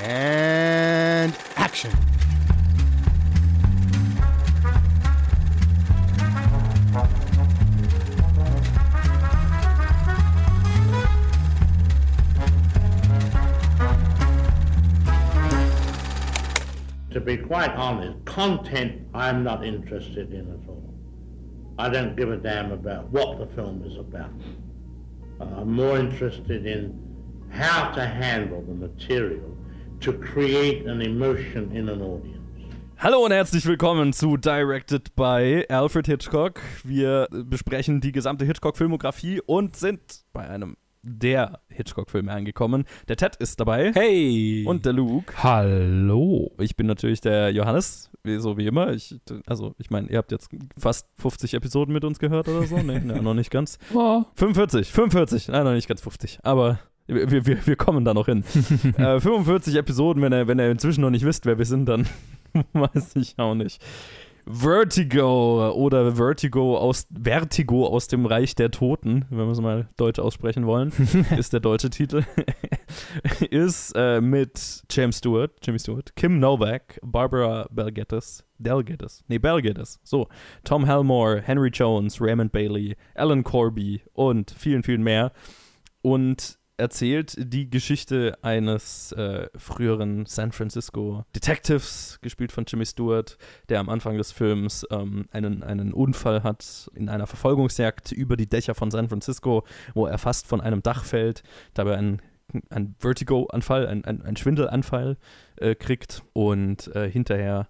And action. To be quite honest, content I'm not interested in at all. I don't give a damn about what the film is about. Uh, I'm more interested in how to handle the material to create an emotion in an audience. Hallo und herzlich willkommen zu Directed by Alfred Hitchcock. Wir besprechen die gesamte Hitchcock-Filmografie und sind bei einem der Hitchcock-Filme angekommen. Der Ted ist dabei. Hey! Und der Luke. Hallo! Ich bin natürlich der Johannes, wie, so wie immer. Ich, also, ich meine, ihr habt jetzt fast 50 Episoden mit uns gehört oder so. Nee, nee noch nicht ganz. Oh. 45, 45. Nein, noch nicht ganz 50. Aber wir, wir, wir kommen da noch hin. äh, 45 Episoden, wenn ihr, wenn ihr inzwischen noch nicht wisst, wer wir sind, dann weiß ich auch nicht. Vertigo oder Vertigo aus Vertigo aus dem Reich der Toten, wenn wir es mal deutsch aussprechen wollen, ist der deutsche Titel. ist äh, mit James Stewart, Jimmy Stewart, Kim Novak, Barbara Belgettis, Delgettis, nee, Belgettis, so, Tom Helmore, Henry Jones, Raymond Bailey, Alan Corby und vielen, vielen mehr. Und erzählt die Geschichte eines äh, früheren San Francisco Detectives, gespielt von Jimmy Stewart, der am Anfang des Films ähm, einen, einen Unfall hat in einer Verfolgungsjagd über die Dächer von San Francisco, wo er fast von einem Dach fällt, dabei ein ein Vertigo-Anfall, ein, ein, ein Schwindelanfall äh, kriegt und äh, hinterher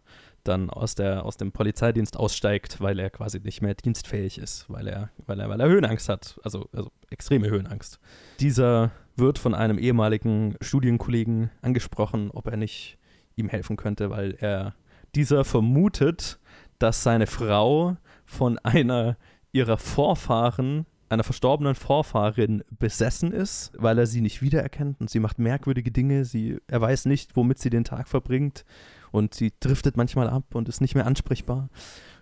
dann aus, der, aus dem Polizeidienst aussteigt, weil er quasi nicht mehr dienstfähig ist, weil er, weil er, weil er Höhenangst hat, also, also extreme Höhenangst. Dieser wird von einem ehemaligen Studienkollegen angesprochen, ob er nicht ihm helfen könnte, weil er dieser vermutet, dass seine Frau von einer ihrer Vorfahren einer verstorbenen Vorfahrin besessen ist, weil er sie nicht wiedererkennt und sie macht merkwürdige Dinge, sie, er weiß nicht, womit sie den Tag verbringt und sie driftet manchmal ab und ist nicht mehr ansprechbar.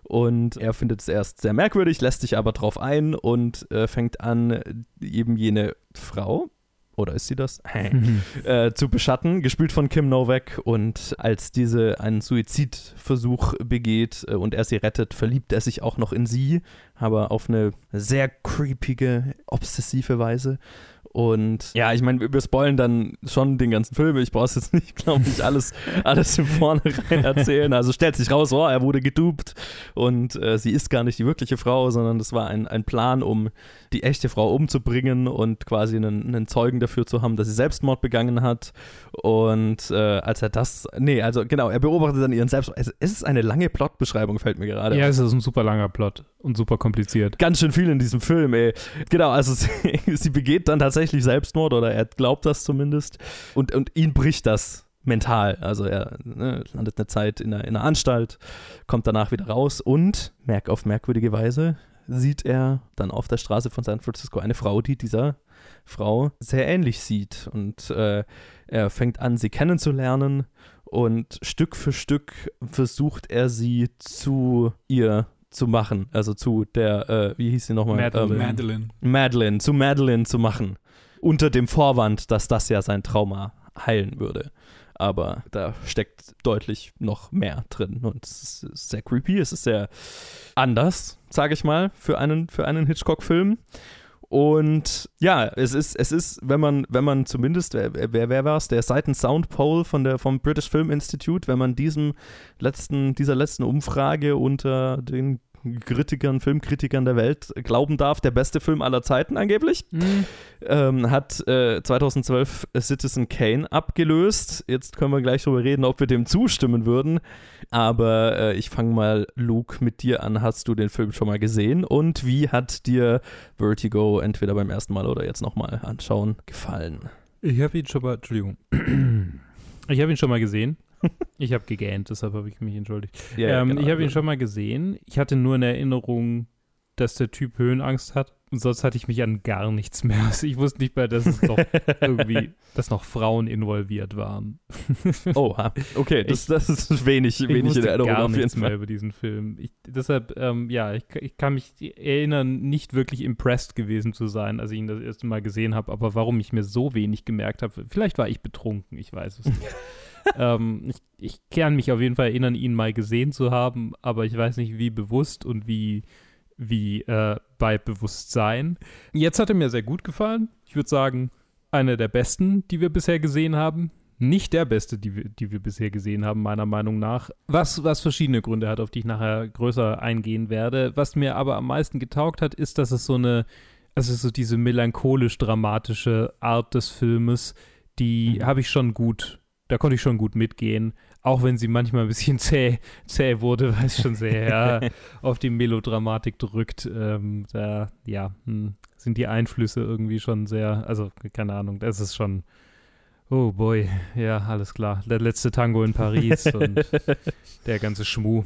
Und er findet es erst sehr merkwürdig, lässt sich aber drauf ein und äh, fängt an, eben jene Frau, oder ist sie das? äh, zu beschatten, gespielt von Kim Novak. Und als diese einen Suizidversuch begeht äh, und er sie rettet, verliebt er sich auch noch in sie, aber auf eine sehr creepige, obsessive Weise. Und ja, ich meine, wir spoilen dann schon den ganzen Film. Ich brauche es jetzt nicht, glaube ich, alles, alles im Vornherein erzählen. Also stellt sich raus, oh, er wurde gedupt und äh, sie ist gar nicht die wirkliche Frau, sondern das war ein, ein Plan, um die echte Frau umzubringen und quasi einen, einen Zeugen dafür zu haben, dass sie Selbstmord begangen hat. Und äh, als er das, nee, also genau, er beobachtet dann ihren Selbstmord. Es, es ist eine lange Plotbeschreibung, fällt mir gerade. Ja, es ist ein super langer Plot und super kompliziert. Ganz schön viel in diesem Film, ey. Genau, also sie, sie begeht dann tatsächlich Selbstmord oder er glaubt das zumindest und, und ihn bricht das mental. Also er ne, landet eine Zeit in einer, in einer Anstalt, kommt danach wieder raus und, merk auf merkwürdige Weise, sieht er dann auf der Straße von San Francisco eine Frau, die dieser Frau sehr ähnlich sieht. Und äh, er fängt an, sie kennenzulernen und Stück für Stück versucht er sie zu ihr zu machen, also zu der, äh, wie hieß sie nochmal? Madeline. Ähm, Madeline. Madeline, zu Madeline zu machen. Unter dem Vorwand, dass das ja sein Trauma heilen würde. Aber da steckt deutlich noch mehr drin. Und es ist sehr creepy, es ist sehr anders, sage ich mal, für einen, für einen Hitchcock-Film. Und ja, es ist, es ist, wenn man, wenn man zumindest, wer, wer, wer war es, der Sight and Sound Poll von der, vom British Film Institute, wenn man diesem letzten, dieser letzten Umfrage unter den Kritikern, Filmkritikern der Welt glauben darf, der beste Film aller Zeiten angeblich. Mhm. Ähm, hat äh, 2012 Citizen Kane abgelöst. Jetzt können wir gleich darüber reden, ob wir dem zustimmen würden. Aber äh, ich fange mal, Luke, mit dir an. Hast du den Film schon mal gesehen? Und wie hat dir Vertigo entweder beim ersten Mal oder jetzt nochmal anschauen gefallen? Ich habe ihn schon mal, Entschuldigung. Ich habe ihn schon mal gesehen. Ich habe gegähnt, deshalb habe ich mich entschuldigt. Ja, ähm, genau. Ich habe ihn schon mal gesehen. Ich hatte nur in Erinnerung dass der Typ Höhenangst hat. Und sonst hatte ich mich an gar nichts mehr. Also ich wusste nicht mehr, dass es noch irgendwie, dass noch Frauen involviert waren. Oh, okay, das, Ich- das ist wenig, Ich wenig in Erinnerung gar nichts mehr über diesen Film. Ich, deshalb, ähm, ja, ich, ich kann mich erinnern, nicht wirklich impressed gewesen zu sein, als ich ihn das erste Mal gesehen habe. Aber warum ich mir so wenig gemerkt habe, vielleicht war ich betrunken, ich weiß es nicht. Ähm, ich, ich kann mich auf jeden Fall erinnern, ihn mal gesehen zu haben, aber ich weiß nicht, wie bewusst und wie, wie äh, bei Bewusstsein. Jetzt hat er mir sehr gut gefallen. Ich würde sagen, einer der besten, die wir bisher gesehen haben. Nicht der beste, die wir, die wir bisher gesehen haben, meiner Meinung nach. Was, was verschiedene Gründe hat, auf die ich nachher größer eingehen werde. Was mir aber am meisten getaugt hat, ist, dass es so eine, also so diese melancholisch-dramatische Art des Filmes, die Mhm. habe ich schon gut, da konnte ich schon gut mitgehen. Auch wenn sie manchmal ein bisschen zäh, zäh wurde, weil es schon sehr ja, auf die Melodramatik drückt. Ähm, da, ja, hm, sind die Einflüsse irgendwie schon sehr, also keine Ahnung, das ist schon, oh boy, ja, alles klar. Der letzte Tango in Paris und der ganze Schmuh.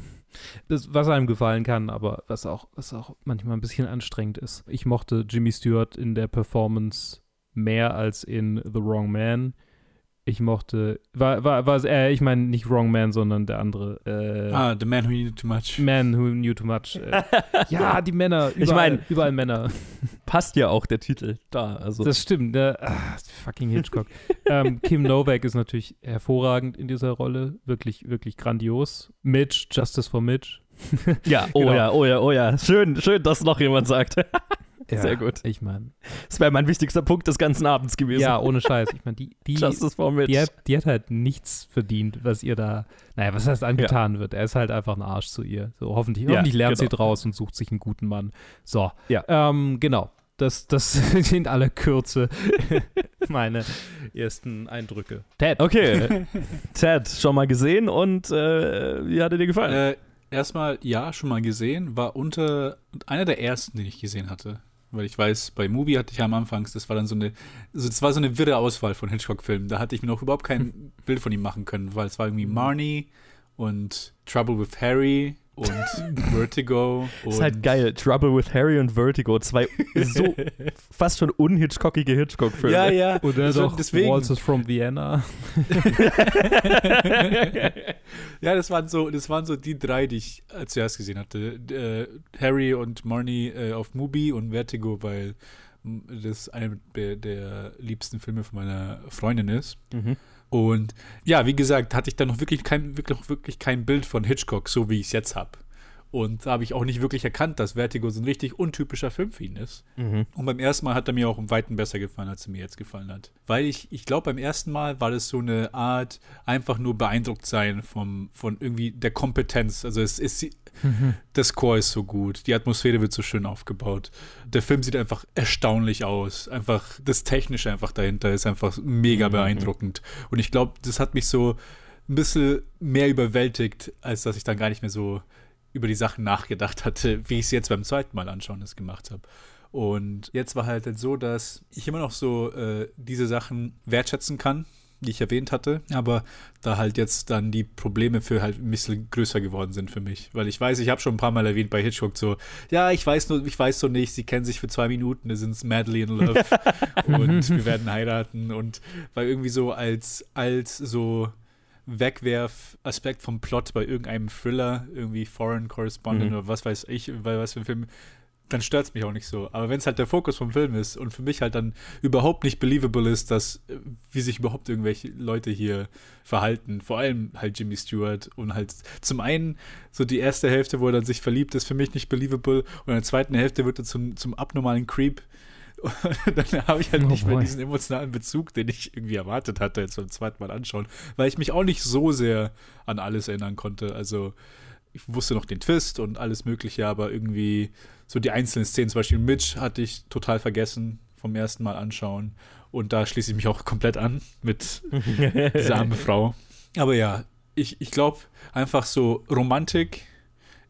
Das, was einem gefallen kann, aber was auch, was auch manchmal ein bisschen anstrengend ist. Ich mochte Jimmy Stewart in der Performance mehr als in The Wrong Man. Ich mochte, war, war, war äh, ich meine nicht Wrong Man, sondern der andere. Äh, Ah, The Man Who Knew Too Much. Man Who Knew Too Much. Äh, ja, die Männer. Überall, Ich mein- überall Männer. Passt ja auch der Titel da. Also. Das stimmt. Ne? Ah, fucking Hitchcock. ähm, Kim Novak ist natürlich hervorragend in dieser Rolle. Wirklich, wirklich grandios. Mitch, Justice for Mitch. ja, oh Genau. ja, oh ja, oh ja. Schön, schön, dass noch jemand sagt. Ja, Sehr gut. Ich meine, Das wäre mein wichtigster Punkt des ganzen Abends gewesen. ja, ohne Scheiß. Ich meine, die, die, Justice for Mitch. die, hat, die hat halt nichts verdient, was ihr da, naja, was heißt angetan wird. Er ist halt einfach ein Arsch zu ihr. So, hoffentlich, Ja, hoffentlich lernt sie genau. draus und sucht sich einen guten Mann. So, Ja. ähm, genau. Das, das sind alle Kürze meine ersten Eindrücke. Ted. Okay. Ted, schon mal gesehen und äh, wie hat er dir gefallen? Äh, erstmal, ja, schon mal gesehen. War unter einer der ersten, den ich gesehen hatte. Weil ich weiß, bei Movie hatte ich ja am Anfang, das war dann so eine, also das war so eine wirre Auswahl von Hitchcock-Filmen. Da hatte ich mir noch überhaupt kein Bild von ihm machen können, weil es war irgendwie Marnie und Trouble with Harry und Vertigo. Und ist halt geil. Trouble with Harry und Vertigo. Zwei so fast schon unhitchcockige Hitchcock-Filme. Ja, ja. Oder Also doch deswegen. Waltzes from Vienna. ja, das waren so, das waren so die drei, die ich zuerst gesehen hatte. Äh, Harry und Marnie äh, auf Mubi und Vertigo, weil das eine der, der liebsten Filme von meiner Freundin ist. Mhm. Und ja, wie gesagt, hatte ich dann noch wirklich kein, wirklich, wirklich kein Bild von Hitchcock, so wie ich es jetzt habe. Und da habe ich auch nicht wirklich erkannt, dass Vertigo so ein richtig untypischer Film für ihn ist. Mhm. Und beim ersten Mal hat er mir auch im Weiten besser gefallen, als er mir jetzt gefallen hat. Weil ich, ich glaube, beim ersten Mal war das so eine Art, einfach nur beeindruckt sein vom, von irgendwie der Kompetenz. Also es ist, das Score ist so gut, die Atmosphäre wird so schön aufgebaut. Der Film sieht einfach erstaunlich aus. Einfach das Technische einfach dahinter ist einfach mega Mhm. beeindruckend. Und ich glaube, das hat mich so ein bisschen mehr überwältigt, als dass ich dann gar nicht mehr so über die Sachen nachgedacht hatte, wie ich es jetzt beim zweiten Mal anschauen das gemacht habe. Und jetzt war halt so, dass ich immer noch so äh, diese Sachen wertschätzen kann, die ich erwähnt hatte, aber da halt jetzt dann die Probleme für halt ein bisschen größer geworden sind für mich. Weil ich weiß, ich habe schon ein paar Mal erwähnt bei Hitchcock so, ja, ich weiß nur, ich weiß so nicht, sie kennen sich für zwei Minuten, da sind madly in love und wir werden heiraten und weil irgendwie so als, als so Wegwerf-Aspekt vom Plot bei irgendeinem Thriller, irgendwie Foreign Correspondent Mhm. oder was weiß ich, bei was für ein Film, dann stört es mich auch nicht so. Aber wenn es halt der Fokus vom Film ist und für mich halt dann überhaupt nicht believable ist, dass, äh, wie sich überhaupt irgendwelche Leute hier verhalten, vor allem halt Jimmy Stewart und halt zum einen so die erste Hälfte, wo er dann sich verliebt, ist für mich nicht believable und in der zweiten Hälfte wird er zum, zum abnormalen Creep. Und dann habe ich halt Oh nicht mehr boy. diesen emotionalen Bezug, den ich irgendwie erwartet hatte, jetzt beim zweiten Mal anschauen, weil ich mich auch nicht so sehr an alles erinnern konnte. Also ich wusste noch den Twist und alles Mögliche, aber irgendwie so die einzelnen Szenen, zum Beispiel Mitch hatte ich total vergessen vom ersten Mal anschauen. Und da schließe ich mich auch komplett an mit dieser armen Frau. Aber ja, ich, ich glaube einfach so Romantik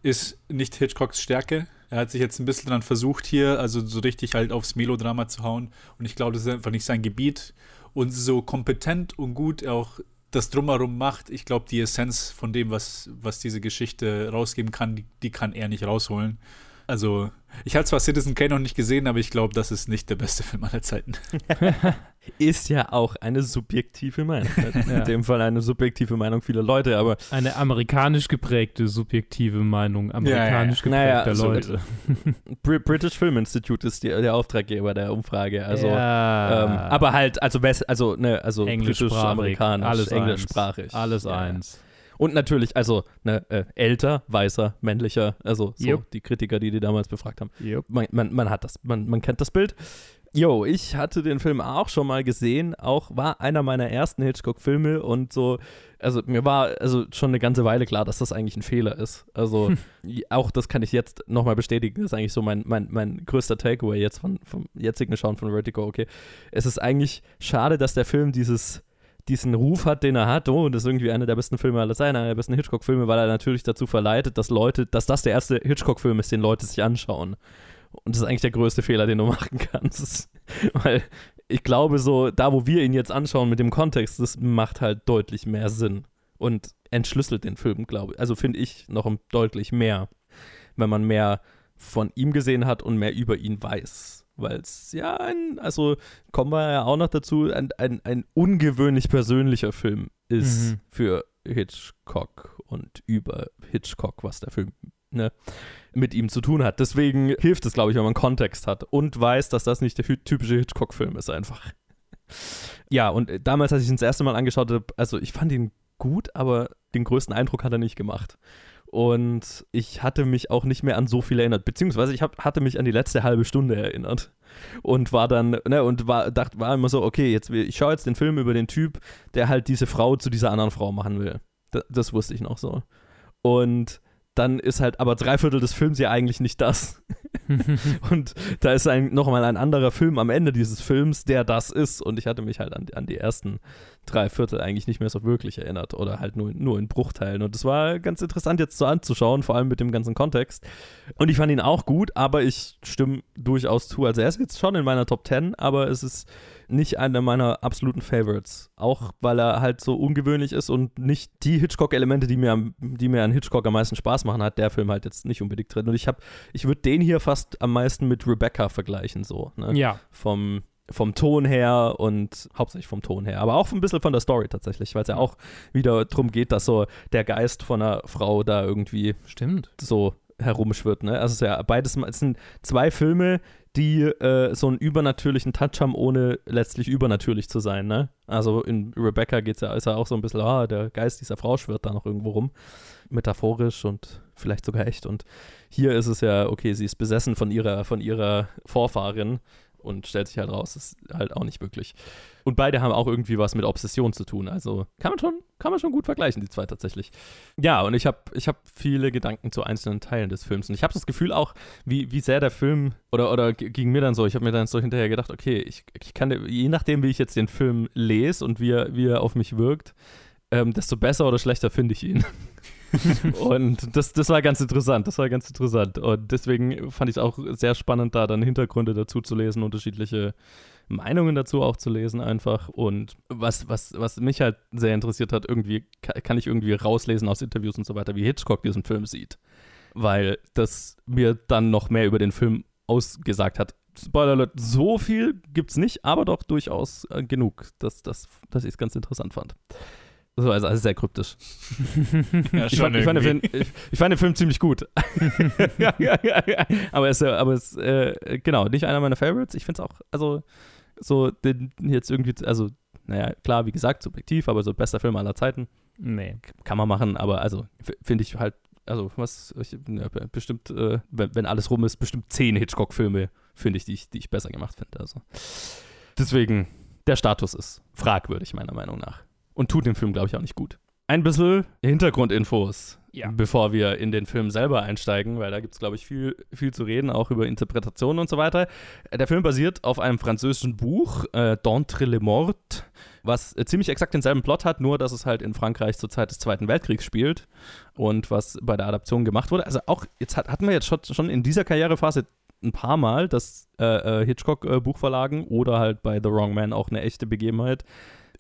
ist nicht Hitchcocks Stärke. Er hat sich jetzt ein bisschen dann versucht hier, also so richtig halt aufs Melodrama zu hauen. Und ich glaube, das ist einfach nicht sein Gebiet. Und so kompetent und gut er auch das drumherum macht, ich glaube, die Essenz von dem, was, was diese Geschichte rausgeben kann, die, die kann er nicht rausholen. Also, ich habe zwar Citizen Kane noch nicht gesehen, aber ich glaube, das ist nicht der beste Film aller Zeiten. Ist ja auch eine subjektive Meinung. Ja. In dem Fall eine subjektive Meinung vieler Leute, aber Eine amerikanisch geprägte subjektive Meinung amerikanisch Naja, geprägter so- Leute. Br British Film Institute ist die, der Auftraggeber der Umfrage. Also, ja, ähm, aber halt, also, also, ne, also britisch, englischsprachig, amerikanisch, alles englischsprachig. Eins. Alles Ja, ja. eins. Und natürlich, also, ne, äh, älter, weißer, männlicher, also so Jupp. die Kritiker, die die damals befragt haben. Yep. Man, man, man hat das, man, man kennt das Bild. Jo, ich hatte den Film auch schon mal gesehen, auch war einer meiner ersten Hitchcock-Filme und so, also mir war also schon eine ganze Weile klar, dass das eigentlich ein Fehler ist. Also auch das kann ich jetzt nochmal bestätigen, das ist eigentlich so mein, mein, mein größter Takeaway jetzt von, vom jetzigen Schauen von Vertigo, okay. Es ist eigentlich schade, dass der Film dieses diesen Ruf hat, den er hat, oh, das ist irgendwie einer der besten Filme aller Zeiten, einer der besten Hitchcock-Filme, weil er natürlich dazu verleitet, dass Leute, dass das der erste Hitchcock-Film ist, den Leute sich anschauen. Und das ist eigentlich der größte Fehler, den du machen kannst. Weil ich glaube, so, da wo wir ihn jetzt anschauen mit dem Kontext, das macht halt deutlich mehr Sinn. Und entschlüsselt den Film, glaube ich. Also finde ich noch deutlich mehr, wenn man mehr von ihm gesehen hat und mehr über ihn weiß. Weil es ja ein, also kommen wir ja auch noch dazu, ein, ein, ein ungewöhnlich persönlicher Film ist Mhm. für Hitchcock und über Hitchcock, was der Film ne, mit ihm zu tun hat. Deswegen hilft es, glaube ich, wenn man Kontext hat und weiß, dass das nicht der typische Hitchcock-Film ist einfach. Ja, und äh, damals, als ich ihn das erste Mal angeschaut habe, also ich fand ihn gut, aber den größten Eindruck hat er nicht gemacht. Und ich hatte mich auch nicht mehr an so viel erinnert, beziehungsweise ich hab, hatte mich an die letzte halbe Stunde erinnert und war dann, ne, und war, dachte, war immer so, okay, jetzt, ich schaue jetzt den Film über den Typ, der halt diese Frau zu dieser anderen Frau machen will. Das, das wusste ich noch so. Und dann ist halt aber drei Viertel des Films ja eigentlich nicht das. und da ist ein, nochmal ein anderer Film am Ende dieses Films, der das ist. Und ich hatte mich halt an, an die ersten drei Viertel eigentlich nicht mehr so wirklich erinnert oder halt nur, nur in Bruchteilen. Und das war ganz interessant jetzt so anzuschauen, vor allem mit dem ganzen Kontext. Und ich fand ihn auch gut, aber ich stimme durchaus zu. Also er ist jetzt schon in meiner Top 10, aber es ist nicht einer meiner absoluten Favorites. Auch weil er halt so ungewöhnlich ist und nicht die Hitchcock-Elemente, die mir, am- die mir an Hitchcock am meisten Spaß machen, hat der Film halt jetzt nicht unbedingt drin. Und ich habe, ich würde den hier fast am meisten mit Rebecca vergleichen, so. Ne? ja. Vom, vom Ton her und hauptsächlich vom Ton her, aber auch ein bisschen von der Story tatsächlich, weil es ja auch wieder darum geht, dass so der Geist von einer Frau da irgendwie Stimmt. so herumschwirrt. Ne? Also es ist ja beides, es sind zwei Filme, die äh, so einen übernatürlichen Touch haben, ohne letztlich übernatürlich zu sein. Ne? Also in Rebecca geht's ja, ist ja auch so ein bisschen, ah, der Geist dieser Frau schwirrt da noch irgendwo rum. Metaphorisch und vielleicht sogar echt. Und hier ist es ja, okay, sie ist besessen von ihrer, von ihrer Vorfahrin und stellt sich halt raus, ist halt auch nicht wirklich. Und beide haben auch irgendwie was mit Obsession zu tun. Also kann man schon, kann man schon gut vergleichen, die zwei tatsächlich. Ja, und ich habe ich hab viele Gedanken zu einzelnen Teilen des Films. Und ich habe das Gefühl auch, wie, wie sehr der Film, oder, oder ging mir dann so, ich habe mir dann so hinterher gedacht, okay, ich, ich kann, je nachdem, wie ich jetzt den Film lese und wie er, wie er auf mich wirkt, ähm, desto besser oder schlechter finde ich ihn. Und das, das war ganz interessant, das war ganz interessant. Und deswegen fand ich es auch sehr spannend, da dann Hintergründe dazu zu lesen, unterschiedliche Meinungen dazu auch zu lesen einfach. Und was, was, was mich halt sehr interessiert hat, irgendwie ka- kann ich irgendwie rauslesen aus Interviews und so weiter, wie Hitchcock diesen Film sieht. Weil das mir dann noch mehr über den Film ausgesagt hat. Spoiler Alert, so viel gibt's nicht, aber doch durchaus äh, genug, dass, dass, dass ich es ganz interessant fand. War also, also sehr kryptisch. Ja, Ich fand, ich, fand den Film, ich, ich fand den Film ziemlich gut. aber es, ist ja- aber es äh, genau, nicht einer meiner Favorites. Ich finde es auch, also so den jetzt irgendwie, also naja, klar, wie gesagt, subjektiv, aber so bester Film aller Zeiten Nee. kann man machen, aber also finde ich halt, also was, ich, ja, bestimmt, äh, wenn, wenn alles rum ist, bestimmt zehn Hitchcock-Filme, finde ich die, ich, die ich besser gemacht finde. Also. Deswegen, der Status ist fragwürdig, meiner Meinung nach. Und tut dem Film, glaube ich, auch nicht gut. Ein bisschen Hintergrundinfos, Ja. bevor wir in den Film selber einsteigen, weil da gibt es, glaube ich, viel, viel zu reden, auch über Interpretationen und so weiter. Der Film basiert auf einem französischen Buch, äh, D'entre les Morts, was äh, ziemlich exakt denselben Plot hat, nur dass es halt in Frankreich zur Zeit des Zweiten Weltkriegs spielt und was bei der Adaption gemacht wurde. Also auch, jetzt hat, hatten wir jetzt schon, schon in dieser Karrierephase ein paar Mal, dass äh, äh, Hitchcock-Buchverlagen oder halt bei The Wrong Man auch eine echte Begebenheit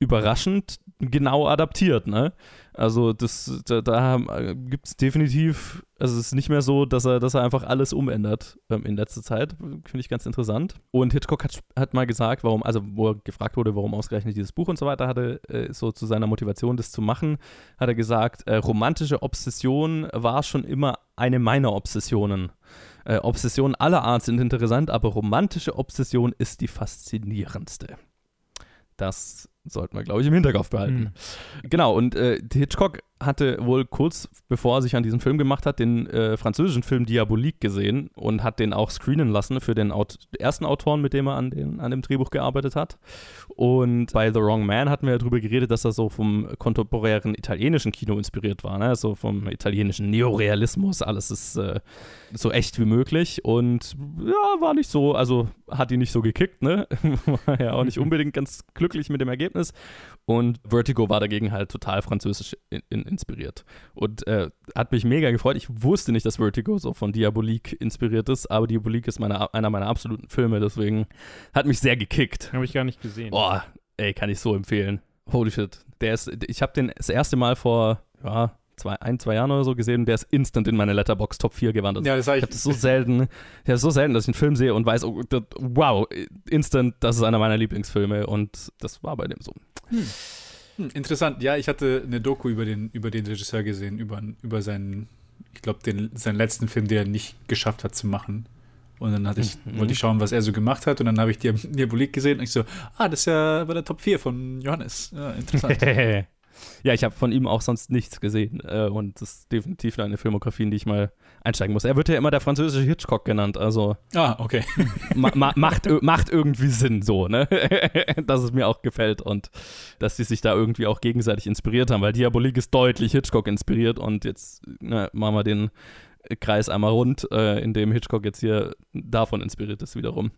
überraschend genau adaptiert, ne? Also das, da, da gibt es definitiv, also es ist nicht mehr so, dass er, dass er einfach alles umändert ähm, in letzter Zeit. Finde ich ganz interessant. Und Hitchcock hat, hat mal gesagt, warum, also wo er gefragt wurde, warum ausgerechnet dieses Buch und so weiter hatte, äh, so zu seiner Motivation, das zu machen, hat er gesagt, äh, romantische Obsession war schon immer eine meiner Obsessionen. Äh, Obsessionen aller Art sind interessant, aber romantische Obsession ist die faszinierendste. Das sollten wir, glaube ich, im Hinterkopf behalten. Mhm. Genau, und äh, Hitchcock hatte wohl kurz bevor er sich an diesen Film gemacht hat, den äh, französischen Film Diabolique gesehen und hat den auch screenen lassen für den Aut ersten Autoren, mit dem er an, den, an dem Drehbuch gearbeitet hat. Und bei The Wrong Man hatten wir ja darüber geredet, dass er so vom kontemporären italienischen Kino inspiriert war, ne? so vom italienischen Neorealismus, alles ist äh, so echt wie möglich und ja, war nicht so, also hat ihn nicht so gekickt, ne? war ja auch nicht unbedingt ganz glücklich mit dem Ergebnis und Vertigo war dagegen halt total französisch in, in, inspiriert. Und äh, hat mich mega gefreut. Ich wusste nicht, dass Vertigo so von Diabolique inspiriert ist, aber Diabolique ist meine, einer meiner absoluten Filme, deswegen hat mich sehr gekickt. Habe ich gar nicht gesehen. Boah, ey, kann ich so empfehlen. Holy shit. Der ist, ich habe den das erste Mal vor, ja, zwei, ein, zwei Jahren oder so gesehen und der ist instant in meine Letterbox Top 4 gewandert. Ja, das ich. Ich habe das so selten, ja, so selten, dass ich einen Film sehe und weiß, oh, das, wow, instant, das ist einer meiner Lieblingsfilme und das war bei dem so. Hm. Hm, interessant. Ja, ich hatte eine Doku über den, über den Regisseur gesehen, über, über seinen, ich glaube, seinen letzten Film, den er nicht geschafft hat zu machen. Und dann hatte ich, mhm. wollte ich schauen, was er so gemacht hat. Und dann habe ich Diabolik gesehen und ich so, ah, das ist ja bei der Top 4 von Johannes. Ja, interessant. Ja, ich habe von ihm auch sonst nichts gesehen. Äh, und das ist definitiv eine Filmografie, in die ich mal einsteigen muss. Er wird ja immer der französische Hitchcock genannt. Also. Ah, okay. ma ma macht, macht irgendwie Sinn so, ne? dass es mir auch gefällt und dass sie sich da irgendwie auch gegenseitig inspiriert haben, weil Diabolik ist deutlich Hitchcock inspiriert und jetzt ne, machen wir den Kreis einmal rund, äh, in dem Hitchcock jetzt hier davon inspiriert ist wiederum.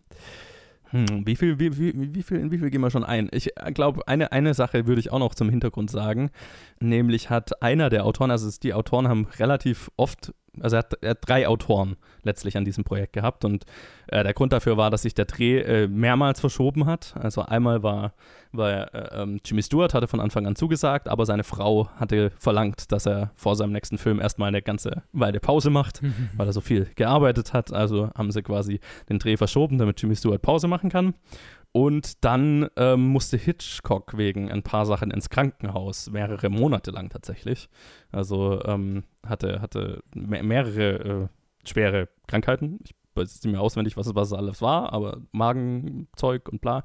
Hm, wie viel, wie, wie, wie, viel, wie viel gehen wir schon ein? Ich glaube, eine, eine Sache würde ich auch noch zum Hintergrund sagen. Nämlich hat einer der Autoren, also die Autoren haben relativ oft also er hat, er hat, drei Autoren letztlich an diesem Projekt gehabt und äh, der Grund dafür war, dass sich der Dreh äh, mehrmals verschoben hat. Also einmal war, war äh, ähm, Jimmy Stewart hatte von Anfang an zugesagt, aber seine Frau hatte verlangt, dass er vor seinem nächsten Film erstmal eine ganze Weile Pause macht, weil er so viel gearbeitet hat. Also haben sie quasi den Dreh verschoben, damit Jimmy Stewart Pause machen kann. Und dann ähm, musste Hitchcock wegen ein paar Sachen ins Krankenhaus, mehrere Monate lang tatsächlich. Also ähm, hatte, hatte mehrere äh, schwere Krankheiten. Ich weiß nicht mehr auswendig, was, was es alles war, aber Magenzeug und bla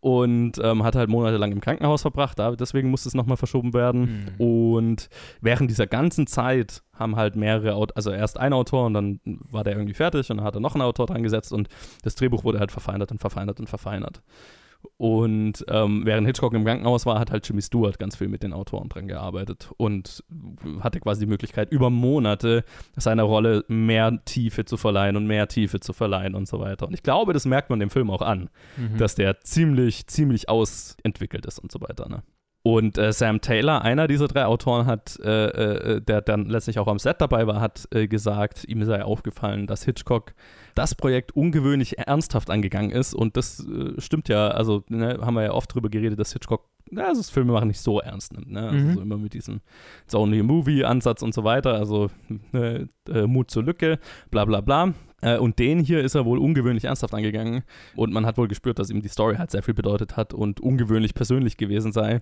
und ähm, hat halt monatelang im Krankenhaus verbracht. Deswegen musste es nochmal verschoben werden. Mhm. Und während dieser ganzen Zeit haben halt mehrere, Aut also erst ein Autor und dann war der irgendwie fertig und dann hat er noch einen Autor dran gesetzt und das Drehbuch wurde halt verfeinert und verfeinert und verfeinert. Und ähm, während Hitchcock im Krankenhaus war, hat halt Jimmy Stewart ganz viel mit den Autoren dran gearbeitet und hatte quasi die Möglichkeit, über Monate seiner Rolle mehr Tiefe zu verleihen und mehr Tiefe zu verleihen und so weiter. Und ich glaube, das merkt man dem Film auch an, mhm. dass der ziemlich, ziemlich ausentwickelt ist und so weiter. Ne? Und äh, Sam Taylor, einer dieser drei Autoren, hat, äh, äh, der dann letztlich auch am Set dabei war, hat äh, gesagt, ihm sei aufgefallen, dass Hitchcock das Projekt ungewöhnlich ernsthaft angegangen ist. Und das äh, stimmt ja, also ne, haben wir ja oft drüber geredet, dass Hitchcock na, also das Filmemachen nicht so ernst nimmt. Ne? Also mhm. so immer mit diesem It's only a movie-Ansatz und so weiter. Also ne, äh, Mut zur Lücke, bla bla bla. Äh, und den hier ist er wohl ungewöhnlich ernsthaft angegangen. Und man hat wohl gespürt, dass ihm die Story halt sehr viel bedeutet hat und ungewöhnlich persönlich gewesen sei.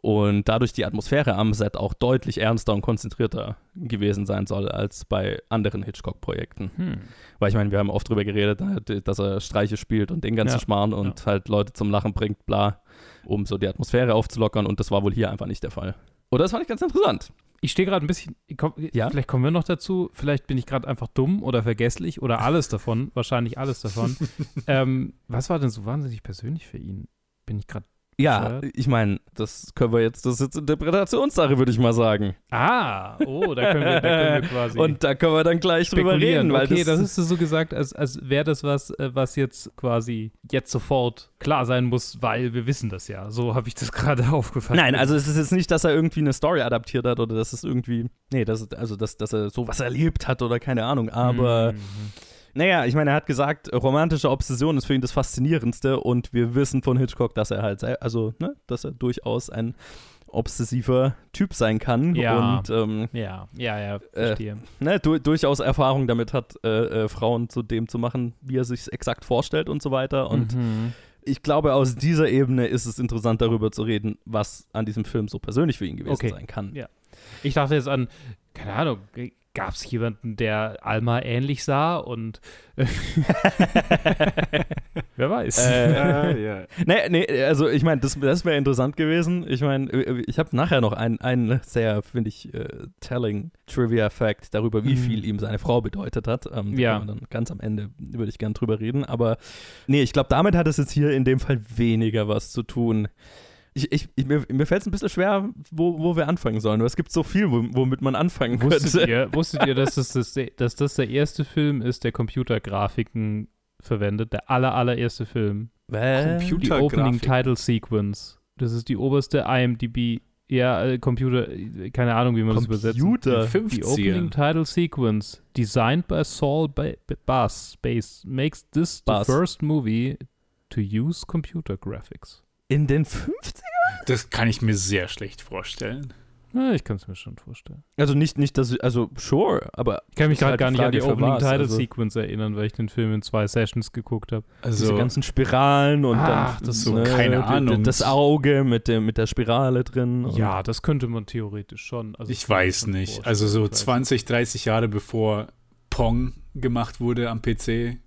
Und dadurch die Atmosphäre am Set auch deutlich ernster und konzentrierter gewesen sein soll als bei anderen Hitchcock-Projekten. Hm. Weil ich meine, wir haben oft drüber geredet, dass er Streiche spielt und den ganzen ja. Schmarrn und ja. halt Leute zum Lachen bringt, bla, um so die Atmosphäre aufzulockern. Und das war wohl hier einfach nicht der Fall. Oder das fand ich ganz interessant ich stehe gerade ein bisschen, komm, ja? vielleicht kommen wir noch dazu, vielleicht bin ich gerade einfach dumm oder vergesslich oder alles davon, wahrscheinlich alles davon. ähm, was war denn so wahnsinnig persönlich für ihn? Bin ich gerade ja, ich meine, das können wir jetzt, das ist jetzt Interpretationssache, würde ich mal sagen. Ah, oh, da können wir, da können wir quasi. Und da können wir dann gleich drüber reden. Weil okay, das, das ist so gesagt, als, als wäre das was, äh, was jetzt quasi jetzt sofort klar sein muss, weil wir wissen das ja. So habe ich das gerade aufgefasst. Nein, also es ist jetzt nicht, dass er irgendwie eine Story adaptiert hat oder dass es irgendwie, nee, das also dass, dass er sowas erlebt hat oder keine Ahnung, aber. Mhm Naja, ich meine, er hat gesagt, romantische Obsession ist für ihn das Faszinierendste und wir wissen von Hitchcock, dass er halt, also, ne, dass er durchaus ein obsessiver Typ sein kann Ja. und ähm, Ja, ja, ja, verstehe. ne, du, durchaus Erfahrung damit hat, äh, äh, Frauen zu dem zu machen, wie er sich exakt vorstellt und so weiter. Und Mhm. ich glaube, aus dieser Ebene ist es interessant, darüber zu reden, was an diesem Film so persönlich für ihn gewesen Okay. sein kann. Ja. Ich dachte jetzt an, keine Ahnung, gab es jemanden, der Alma ähnlich sah und wer weiß. Äh, ja. Nee, nee, also ich meine, das, das wäre interessant gewesen. Ich meine, ich habe nachher noch einen, einen sehr, finde ich, äh, telling Trivia-Fact darüber, wie Mhm. viel ihm seine Frau bedeutet hat. Ähm, da Ja. Dann ganz am Ende würde ich gern drüber reden. Aber nee, ich glaube, damit hat es jetzt hier in dem Fall weniger was zu tun. Ich, ich, ich, mir mir fällt es ein bisschen schwer, wo, wo wir anfangen sollen. Es gibt so viel, wo, womit man anfangen wusstet, könnte. ihr, wusstet ihr, dass das, das, dass das der erste Film ist, der Computergrafiken verwendet? Der aller, allererste Film. Äh, Die. Opening Title Sequence. Das ist die oberste IMDb. Ja, äh, Computer, äh, keine Ahnung, wie man das übersetzt. Computer. 50ern. opening title sequence, designed by Saul ba ba Bass, Bass, makes this Bass. the first movie to use computer graphics. In den 50 Das kann ich mir sehr schlecht vorstellen. Na, ich kann es mir schon vorstellen. Also nicht, nicht, dass ich, also sure, aber Ich kann mich gerade halt gar nicht an die Opening was, Title also- Sequence erinnern, weil ich den Film in zwei Sessions geguckt habe. diese Also, ganzen Spiralen und Ach, dann das ist so, keine die- Ahnung. das Auge mit, dem, mit der Spirale drin. und- Ja, das könnte man theoretisch schon. Also ich weiß schon nicht. Also so Ich weiß 20, 30 Jahre bevor Pong gemacht wurde am PC,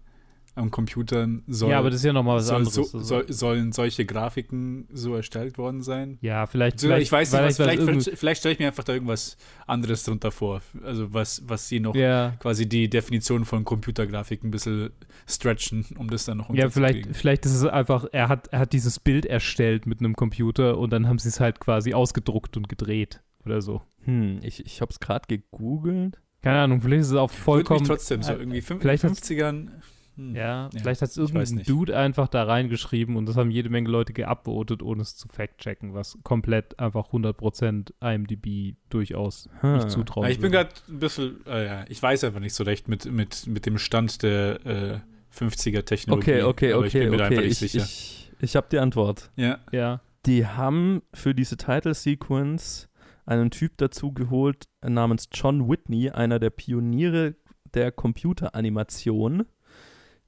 am Computern, soll, Ja, aber das ist ja nochmal was soll, anderes. so, Also- soll, sollen solche Grafiken so erstellt worden sein? ja, vielleicht, So, vielleicht ich weiß nicht, was, vielleicht, vielleicht, vielleicht stelle ich mir einfach da irgendwas anderes drunter vor. Also was, was sie noch Ja, quasi die Definition von Computergrafik ein bisschen stretchen, um das dann noch Ja, vielleicht, vielleicht ist es einfach, er hat, er hat dieses Bild erstellt mit einem Computer und dann haben sie es halt quasi ausgedruckt und gedreht oder so. Hm, ich ich habe es gerade gegoogelt. Keine Ahnung, vielleicht ist es auch Würde vollkommen. mich trotzdem so irgendwie fünf- vielleicht hat's- 50ern. Hm. Ja, Ja, vielleicht hat es irgendein. Dude einfach da reingeschrieben und das haben jede Menge Leute geupvotet, ohne es zu fact-checken, was komplett einfach 100% IMDb durchaus Hm. nicht zutrauen Ja, ich bin gerade ein bisschen, äh, ja, ich weiß einfach nicht so recht mit, mit, mit dem Stand der äh, 50er Technologie. Okay, okay, aber ich bin okay, mir da einfach okay. nicht Ich, sicher. ich, ich habe die Antwort. ja. Ja, Die haben für diese Title Sequence einen Typ dazu geholt namens John Whitney, einer der Pioniere der Computeranimation,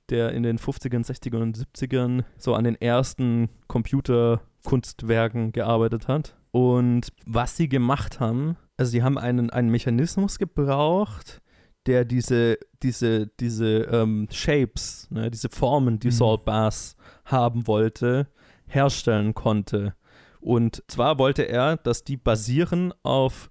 der in den 50ern, 60ern und 70ern so an den ersten Computerkunstwerken gearbeitet hat. Und was sie gemacht haben, also sie haben einen, einen Mechanismus gebraucht, der diese, diese, diese ähm, Shapes, ne, diese Formen, die Mhm. Saul Bass haben wollte, herstellen konnte. Und zwar wollte er, dass die basieren auf,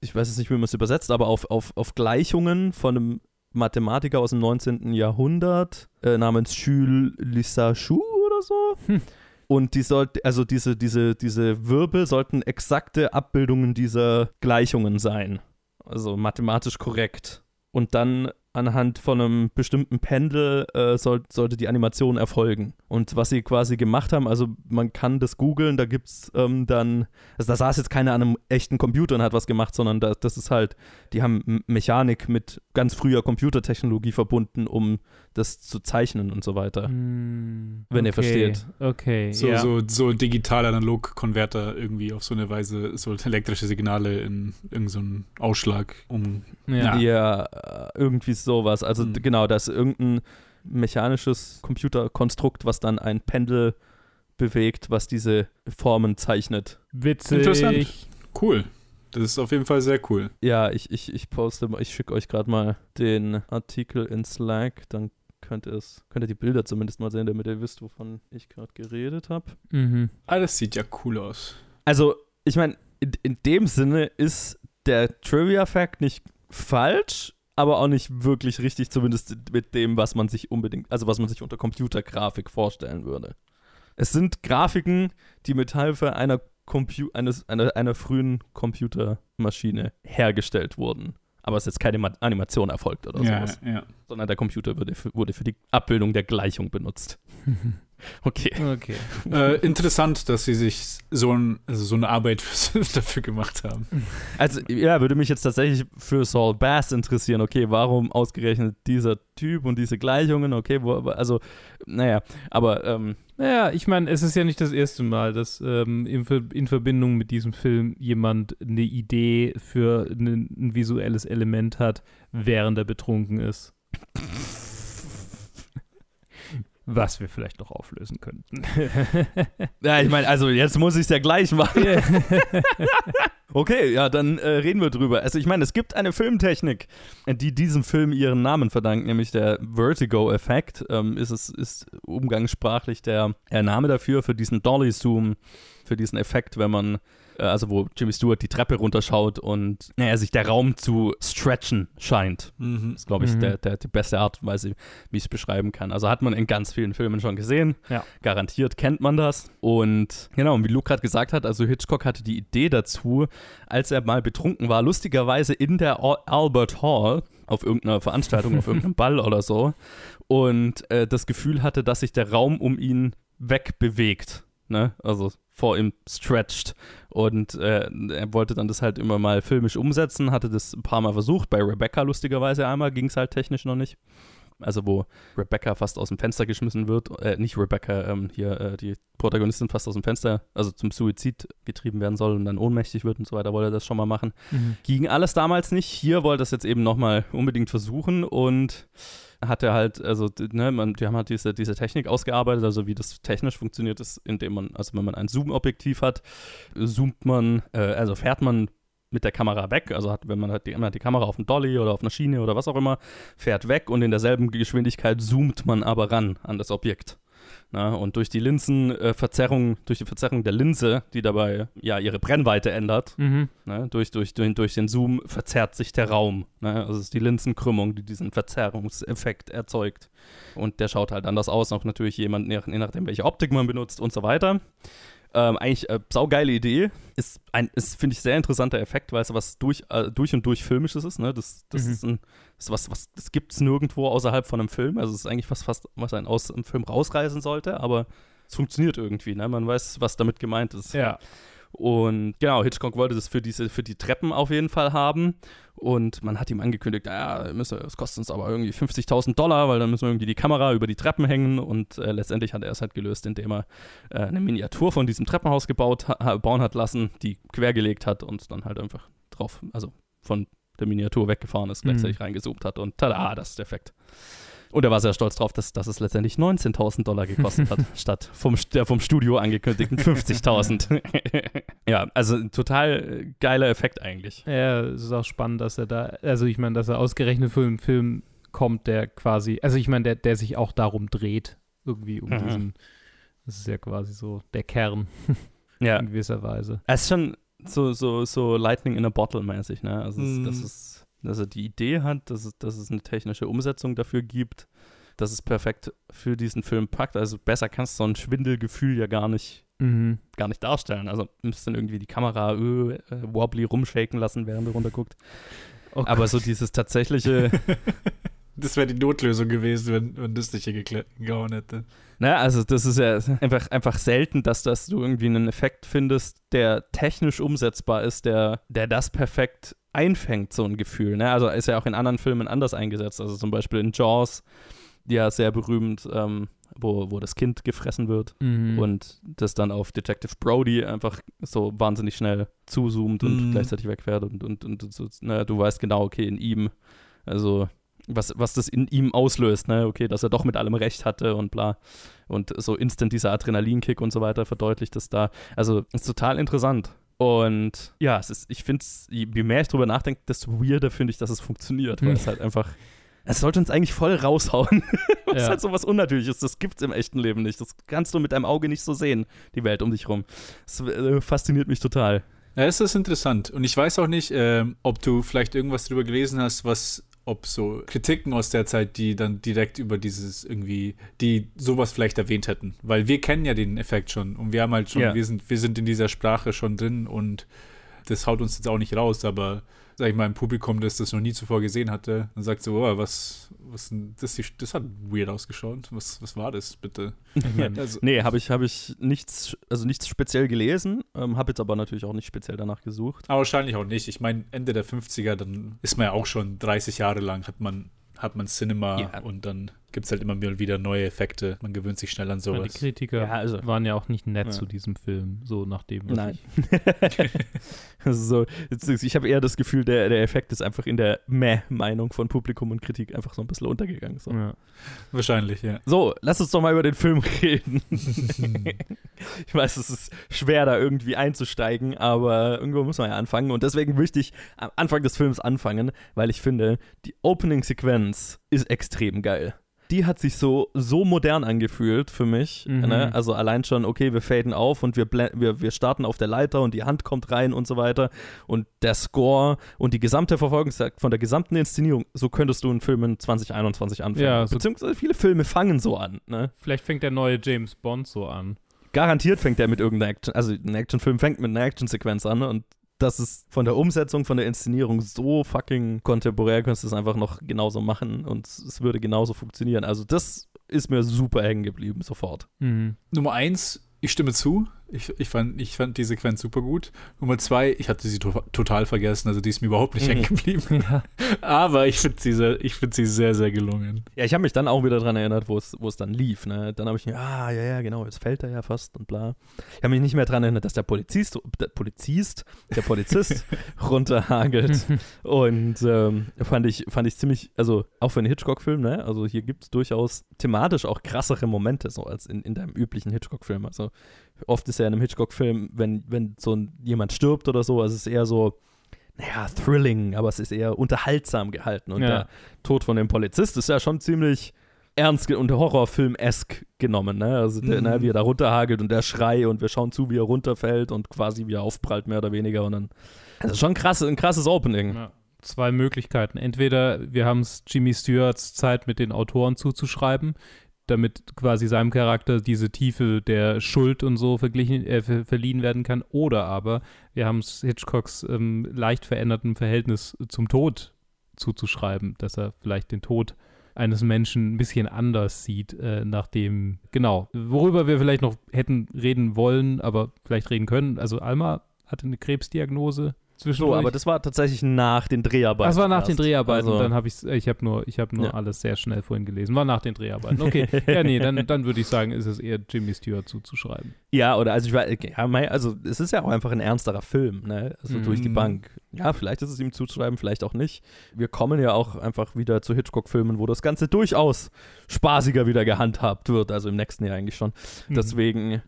ich weiß jetzt nicht, wie man es übersetzt, aber auf, auf, auf Gleichungen von einem Mathematiker aus dem 19. Jahrhundert äh, namens Jules Lissachou oder so. Hm. Und die sollte, also diese, diese, diese Wirbel sollten exakte Abbildungen dieser Gleichungen sein. Also mathematisch korrekt. Und dann anhand von einem bestimmten Pendel äh, soll, sollte die Animation erfolgen. Und was sie quasi gemacht haben, also man kann das googeln, da gibt es ähm, dann, also da saß jetzt keiner an einem echten Computer und hat was gemacht, sondern da, das ist halt, die haben Mechanik mit ganz früher Computertechnologie verbunden, um das zu zeichnen und so weiter. Hm, Wenn ihr okay, versteht. Okay, So, ja. so, so digital-analog-Konverter irgendwie auf so eine Weise, so elektrische Signale in irgendeinen Ausschlag um. Ja. Ja. Ja, äh, irgendwie sowas. Also Hm. d- genau, das ist irgendein mechanisches Computerkonstrukt, was dann ein Pendel bewegt, was diese Formen zeichnet. Witzig. Interessant. Cool. Das ist auf jeden Fall sehr cool. Ja, ich, ich, ich poste, mal- ich schicke euch gerade mal den Artikel in Slack, dann könnt ihr es, könnt ihr die Bilder zumindest mal sehen, damit ihr wisst, wovon ich gerade geredet habe. Mhm. Alles sieht ja cool aus. Also, ich meine, in, in dem Sinne ist der Trivia-Fact nicht falsch, aber auch nicht wirklich richtig, zumindest mit dem, was man sich unbedingt, also was man sich unter Computergrafik vorstellen würde. Es sind Grafiken, die mit Hilfe einer, Compu eines, einer, einer frühen Computermaschine hergestellt wurden. Aber es ist jetzt keine Ma Animation erfolgt oder Ja, sowas, ja. sondern der Computer wurde für, wurde für die Abbildung der Gleichung benutzt. Okay. Okay. Äh, interessant, dass sie sich so, ein, also so eine Arbeit dafür gemacht haben. Also, ja, würde mich jetzt tatsächlich für Saul Bass interessieren. Okay, warum ausgerechnet dieser Typ und diese Gleichungen? Okay, wo, also, naja, aber, ähm, Naja, ich meine, es ist ja nicht das erste Mal, dass ähm, in, in Verbindung mit diesem Film jemand eine Idee für ein, ein visuelles Element hat, während er betrunken ist. Was wir vielleicht noch auflösen könnten. ja, ich meine, also jetzt muss ich es ja gleich machen. Okay, ja, dann äh, reden wir drüber. Also ich meine, es gibt eine Filmtechnik, die diesem Film ihren Namen verdankt, nämlich der Vertigo-Effekt. Ähm, ist es ist umgangssprachlich der, der Name dafür für diesen Dolly-Zoom, für diesen Effekt, wenn man also wo Jimmy Stewart die Treppe runterschaut und naja, sich der Raum zu stretchen scheint. Mhm. Das ist, glaube ich, Mhm. der, der, die beste Art und Weise, wie ich es beschreiben kann. Also hat man in ganz vielen Filmen schon gesehen. Ja. Garantiert kennt man das. Und genau, und wie Luke gerade gesagt hat, also Hitchcock hatte die Idee dazu, als er mal betrunken war, lustigerweise in der Al- Albert Hall auf irgendeiner Veranstaltung, auf irgendeinem Ball oder so. Und äh, das Gefühl hatte, dass sich der Raum um ihn wegbewegt. Ne? Also vor ihm stretched. Und äh, er wollte dann das halt immer mal filmisch umsetzen, hatte das ein paar Mal versucht. Bei Rebecca lustigerweise einmal ging es halt technisch noch nicht. Also wo Rebecca fast aus dem Fenster geschmissen wird, äh, nicht Rebecca, ähm, hier äh, die Protagonistin fast aus dem Fenster, also zum Suizid getrieben werden soll und dann ohnmächtig wird und so weiter, wollte er das schon mal machen. Mhm. Ging alles damals nicht. Hier wollte er es jetzt eben nochmal unbedingt versuchen und hat er halt, also, ne, man, die haben halt diese, diese Technik ausgearbeitet, also wie das technisch funktioniert ist, indem man, also wenn man ein Zoom-Objektiv hat, zoomt man, äh, also fährt man mit der Kamera weg, also hat, wenn man halt die, man hat die Kamera auf einem Dolly oder auf einer Schiene oder was auch immer, fährt weg und in derselben Geschwindigkeit zoomt man aber ran an das Objekt. Na, und durch die Linsenverzerrung, durch die Verzerrung der Linse, die dabei ja ihre Brennweite ändert, Mhm. Ne? Durch, durch, durch, durch den Zoom verzerrt sich der Raum. Ne? Also es ist die Linsenkrümmung, die diesen Verzerrungseffekt erzeugt. Und der schaut halt anders aus, auch natürlich jemand, je je nachdem, welche Optik man benutzt und so weiter. Ähm, eigentlich äh, saugeile Idee. Ist, ein, ist finde ich, sehr interessanter Effekt, weil es was durch, äh, durch und durch filmisches ist. Ne? Das, das Mhm. ist, ein, ist was, was das gibt es nirgendwo außerhalb von einem Film. Also es ist eigentlich was, fast, was einen aus einem Film rausreißen sollte, aber es funktioniert irgendwie. Ne? Man weiß, was damit gemeint ist. Ja. Und genau, Hitchcock wollte das für diese, für die Treppen auf jeden Fall haben. Und man hat ihm angekündigt, naja, müssen, das kostet uns aber irgendwie 50.000 Dollar, weil dann müssen wir irgendwie die Kamera über die Treppen hängen. Und äh, letztendlich hat er es halt gelöst, indem er äh, eine Miniatur von diesem Treppenhaus gebaut ha bauen hat lassen, die quergelegt hat und dann halt einfach drauf, also von der Miniatur weggefahren ist, gleichzeitig reingezoomt hat und tada, das ist der Effekt. Und er war sehr stolz drauf, dass, dass es letztendlich 19.000 Dollar gekostet hat, statt vom, der vom Studio angekündigten 50.000. ja, also ein total äh, geiler Effekt eigentlich. Ja, es ist auch spannend, dass er da, also ich meine, dass er ausgerechnet für einen Film kommt, der quasi, also ich meine, der, der sich auch darum dreht, irgendwie um Mhm. diesen, das ist ja quasi so der Kern Ja, in gewisser Weise. es ist schon so, so, so Lightning in a Bottle mäßig, ne? Also, es, Mhm. dass, es, dass er die Idee hat, dass es, dass es eine technische Umsetzung dafür gibt, dass es perfekt für diesen Film packt. Also besser kannst du so ein Schwindelgefühl ja gar nicht Mhm. gar nicht darstellen. Also müsst dann irgendwie die Kamera äh, äh, wobbly rumshaken lassen, während du runterguckt. Oh Aber so dieses tatsächliche, Das wäre die Notlösung gewesen, wenn, wenn das nicht hier gehauen hätte. na, also das ist ja einfach, einfach selten, dass, dass du irgendwie einen Effekt findest, der technisch umsetzbar ist, der, der das perfekt einfängt, so ein Gefühl. Ne? Also ist ja auch in anderen Filmen anders eingesetzt. Also zum Beispiel in Jaws, ja sehr berühmt, ähm, wo, wo das Kind gefressen wird. Mhm. und das dann auf Detective Brody einfach so wahnsinnig schnell zuzoomt und Mhm. gleichzeitig wegfährt und, und, und so, na, du weißt genau, okay, in ihm, also was, was das in ihm auslöst, ne, okay, dass er doch mit allem recht hatte und bla. Und so instant dieser Adrenalinkick und so weiter verdeutlicht das da. Also ist total interessant. Und ja, es ist, ich finde es, je mehr ich drüber nachdenke, desto weirder finde ich, dass es funktioniert, weil Hm. es halt einfach. Es sollte uns eigentlich voll raushauen. Das ist Ja. halt so was Unnatürliches. Das gibt's im echten Leben nicht. Das kannst du mit deinem Auge nicht so sehen, die Welt um dich rum. Das äh, fasziniert mich total. Ja, es ist interessant. Und ich weiß auch nicht, ähm, ob du vielleicht irgendwas drüber gelesen hast, was, ob so Kritiken aus der Zeit, die dann direkt über dieses irgendwie, die sowas vielleicht erwähnt hätten. Weil wir kennen ja den Effekt schon und wir haben halt schon, Ja. wir sind, wir sind in dieser Sprache schon drin und das haut uns jetzt auch nicht raus, aber sag ich mal, ein Publikum, das das noch nie zuvor gesehen hatte, dann sagt so, oh, was, was das, das hat weird ausgeschaut. Was, was war das, bitte? Ich mein, also, nee, habe ich, hab ich nichts, also nichts speziell gelesen, ähm, habe jetzt aber natürlich auch nicht speziell danach gesucht. Aber wahrscheinlich auch nicht. Ich meine, Ende der 50er, dann ist man ja auch schon 30 Jahre lang, hat man, hat man Cinema ja. und dann gibt es halt immer wieder neue Effekte. Man gewöhnt sich schnell an sowas. Ja, die Kritiker ja, also, waren ja auch nicht nett ja. zu diesem Film, so nachdem. Nein. so, ich habe eher das Gefühl, der, der Effekt ist einfach in der Meh-Meinung von Publikum und Kritik einfach so ein bisschen untergegangen. So. Wahrscheinlich, ja. So, lass uns doch mal über den Film reden. ich weiß, es ist schwer, da irgendwie einzusteigen, aber irgendwo muss man ja anfangen. Und deswegen möchte ich am Anfang des Films anfangen, weil ich finde, die Opening-Sequenz ist extrem geil die hat sich so, so modern angefühlt für mich. Mhm. Ne? Also allein schon, okay, wir faden auf und wir, wir, wir starten auf der Leiter und die Hand kommt rein und so weiter. Und der Score und die gesamte Verfolgungszeit von der gesamten Inszenierung, so könntest du einen Film in 2021 anfangen. Ja, so Beziehungsweise viele Filme fangen so an. Ne? Vielleicht fängt der neue James Bond so an. Garantiert fängt der mit irgendeiner Action, also ein Actionfilm fängt mit einer Actionsequenz an und das ist von der Umsetzung, von der Inszenierung so fucking kontemporär, könntest du es einfach noch genauso machen und es würde genauso funktionieren. Also das ist mir super hängen geblieben, sofort. Mhm. Nummer eins, ich stimme zu. Ich, ich, fand, ich fand die Sequenz super gut. Nummer zwei, ich hatte sie to total vergessen, also die ist mir überhaupt nicht mhm. hängen geblieben. Ja. Aber ich finde sie, sehr, find sie sehr, sehr gelungen. Ja, ich habe mich dann auch wieder daran erinnert, wo es dann lief. Ne? Dann habe ich mir, ah, ja, ja, genau, jetzt fällt er ja fast und bla. Ich habe mich nicht mehr daran erinnert, dass der Polizist, der Polizist, der Polizist runterhagelt. und ähm, fand, ich, fand ich ziemlich, also auch für einen Hitchcock-Film, ne? Also hier gibt es durchaus thematisch auch krassere Momente, so als in, in deinem üblichen Hitchcock-Film. Also oft ist ja in einem Hitchcock-Film, wenn, wenn so ein, jemand stirbt oder so, also es ist eher so, naja, thrilling, aber es ist eher unterhaltsam gehalten. Und ja. der Tod von dem Polizist ist ja schon ziemlich ernst und Horrorfilm-esk genommen, ne? Also der, mhm. ne, wie er da runterhagelt und der Schrei und wir schauen zu, wie er runterfällt und quasi wie er aufprallt, mehr oder weniger. Und dann. Also schon krass, ein krasses Opening. Ja. Zwei Möglichkeiten. Entweder wir haben es Jimmy Stewarts Zeit mit den Autoren zuzuschreiben, damit quasi seinem Charakter diese Tiefe der Schuld und so verglichen, äh, ver verliehen werden kann. Oder aber wir haben es Hitchcocks ähm, leicht veränderten Verhältnis zum Tod zuzuschreiben, dass er vielleicht den Tod eines Menschen ein bisschen anders sieht, äh, nachdem, genau, worüber wir vielleicht noch hätten reden wollen, aber vielleicht reden können. Also Alma hatte eine Krebsdiagnose so, aber das war tatsächlich nach den Dreharbeiten. Das war nach erst. den Dreharbeiten. Also, dann habe ich ich habe nur, ich habe nur ja. alles sehr schnell vorhin gelesen. War nach den Dreharbeiten. Okay, ja nee, dann, dann würde ich sagen, ist es eher Jimmy Stewart zuzuschreiben. Ja, oder also ich war, ja, also es ist ja auch einfach ein ernsterer Film, ne? Also mm. durch die mhm. Bank. Ja, vielleicht ist es ihm zuzuschreiben, vielleicht auch nicht. Wir kommen ja auch einfach wieder zu Hitchcock-Filmen, wo das Ganze durchaus spaßiger wieder gehandhabt wird. Also im nächsten Jahr eigentlich schon. Mhm. Deswegen,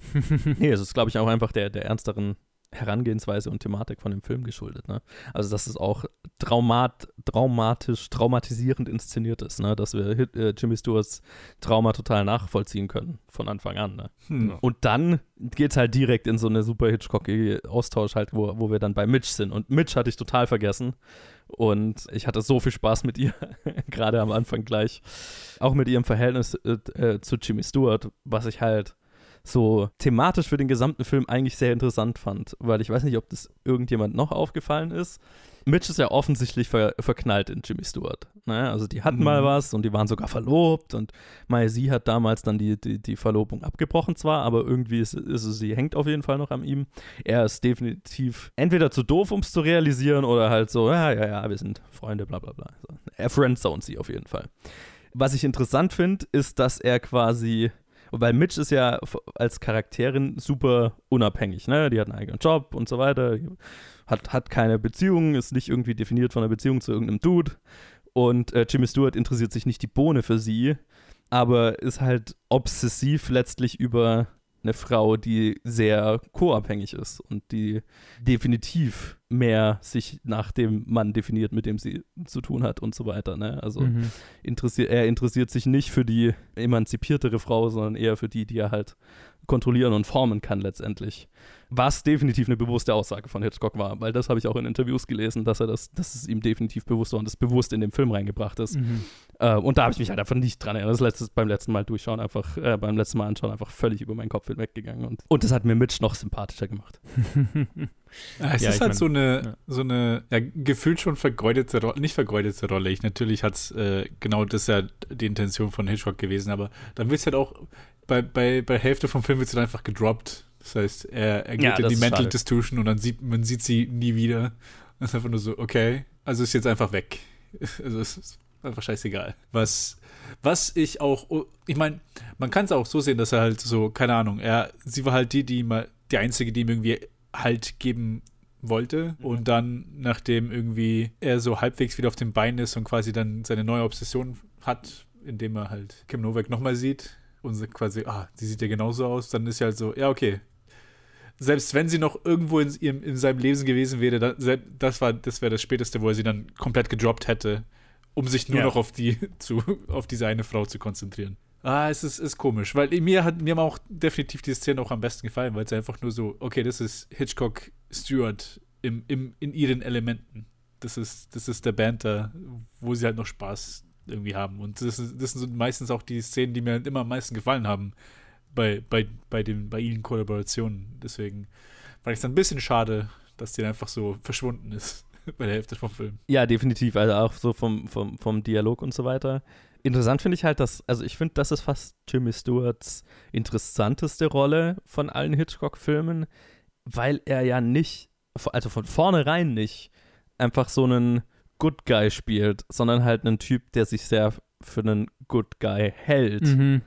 nee, es ist glaube ich auch einfach der, der ernsteren Herangehensweise und Thematik von dem Film geschuldet. Ne? Also, dass es auch traumat, traumatisch, traumatisierend inszeniert ist, ne? dass wir äh, Jimmy Stewarts Trauma total nachvollziehen können von Anfang an. Ne? Hm. Und dann geht es halt direkt in so eine super Hitchcockige Austausch halt, wo, wo wir dann bei Mitch sind. Und Mitch hatte ich total vergessen. Und ich hatte so viel Spaß mit ihr, gerade am Anfang gleich. Auch mit ihrem Verhältnis äh, äh, zu Jimmy Stewart, was ich halt so thematisch für den gesamten Film eigentlich sehr interessant fand, weil ich weiß nicht, ob das irgendjemand noch aufgefallen ist. Mitch ist ja offensichtlich ver verknallt in Jimmy Stewart. Ne? Also die hatten mhm. mal was und die waren sogar verlobt und Mai sie hat damals dann die, die, die Verlobung abgebrochen zwar, aber irgendwie ist, ist sie hängt auf jeden Fall noch an ihm. Er ist definitiv entweder zu doof, um es zu realisieren oder halt so, ja, ja, ja, wir sind Freunde, bla bla bla. So. Er friendzone sie auf jeden Fall. Was ich interessant finde, ist, dass er quasi weil Mitch ist ja als Charakterin super unabhängig, ne? Die hat einen eigenen Job und so weiter, hat, hat keine Beziehung, ist nicht irgendwie definiert von einer Beziehung zu irgendeinem Dude. Und äh, Jimmy Stewart interessiert sich nicht die Bohne für sie, aber ist halt obsessiv letztlich über eine Frau, die sehr co-abhängig ist und die definitiv mehr sich nach dem Mann definiert, mit dem sie zu tun hat und so weiter. Ne? Also mhm. interessiert, er interessiert sich nicht für die emanzipiertere Frau, sondern eher für die, die er halt kontrollieren und formen kann letztendlich. Was definitiv eine bewusste Aussage von Hitchcock war, weil das habe ich auch in Interviews gelesen, dass er das, dass es ihm definitiv bewusst war und das bewusst in den Film reingebracht ist. Mhm. Äh, und da habe ich mich halt einfach nicht dran erinnert. Das letztes, beim letzten Mal durchschauen, einfach, äh, beim letzten Mal anschauen, einfach völlig über meinen Kopf hinweggegangen. Und, und das hat mir Mitch noch sympathischer gemacht. Ja, es Ja, ist ich halt mein, so eine, ja. so eine ja, gefühlt schon vergeudete Rolle, nicht vergeudete Rolle. Ich, natürlich hat es äh, genau das ja die Intention von Hitchcock gewesen, aber dann wird es halt auch, bei, bei, bei Hälfte vom Film wird es dann einfach gedroppt. Das heißt, er, er geht Ja, in die Mental schade. Institution und dann sieht man sieht sie nie wieder. Das ist einfach nur so, okay, also ist jetzt einfach weg. Also es ist einfach scheißegal. Was, was ich auch, ich meine, man kann es auch so sehen, dass er halt so, keine Ahnung, er, sie war halt die, die mal, die einzige, die ihm irgendwie Halt geben wollte. Und dann, nachdem irgendwie er so halbwegs wieder auf dem Bein ist und quasi dann seine neue Obsession hat, indem er halt Kim Novak nochmal sieht und so quasi, ah, die sieht ja genauso aus, dann ist ja halt so, ja, okay. Selbst wenn sie noch irgendwo in, ihrem, in seinem Leben gewesen wäre, dann, das war das wäre das Späteste, wo er sie dann komplett gedroppt hätte, um sich nur Ja. noch auf die zu, auf diese eine Frau zu konzentrieren. Ah, es ist, ist komisch, weil mir hat mir haben auch definitiv die Szene auch am besten gefallen, weil es einfach nur so, okay, das ist Hitchcock Stewart im, im, in ihren Elementen. Das ist, das ist der Banter, wo sie halt noch Spaß irgendwie haben. Und das, das sind meistens auch die Szenen, die mir halt immer am meisten gefallen haben bei, bei, bei, den, bei ihnen Kollaborationen. Deswegen fand ich es ein bisschen schade, dass die einfach so verschwunden ist bei der Hälfte vom Film. Ja, definitiv. Also auch so vom, vom, vom Dialog und so weiter. Interessant finde ich halt, dass, also ich finde, das ist fast Jimmy Stewarts interessanteste Rolle von allen Hitchcock-Filmen, weil er ja nicht, also von vornherein nicht, einfach so einen Good Guy spielt, sondern halt einen Typ, der sich sehr für einen Good Guy hält. Mhm.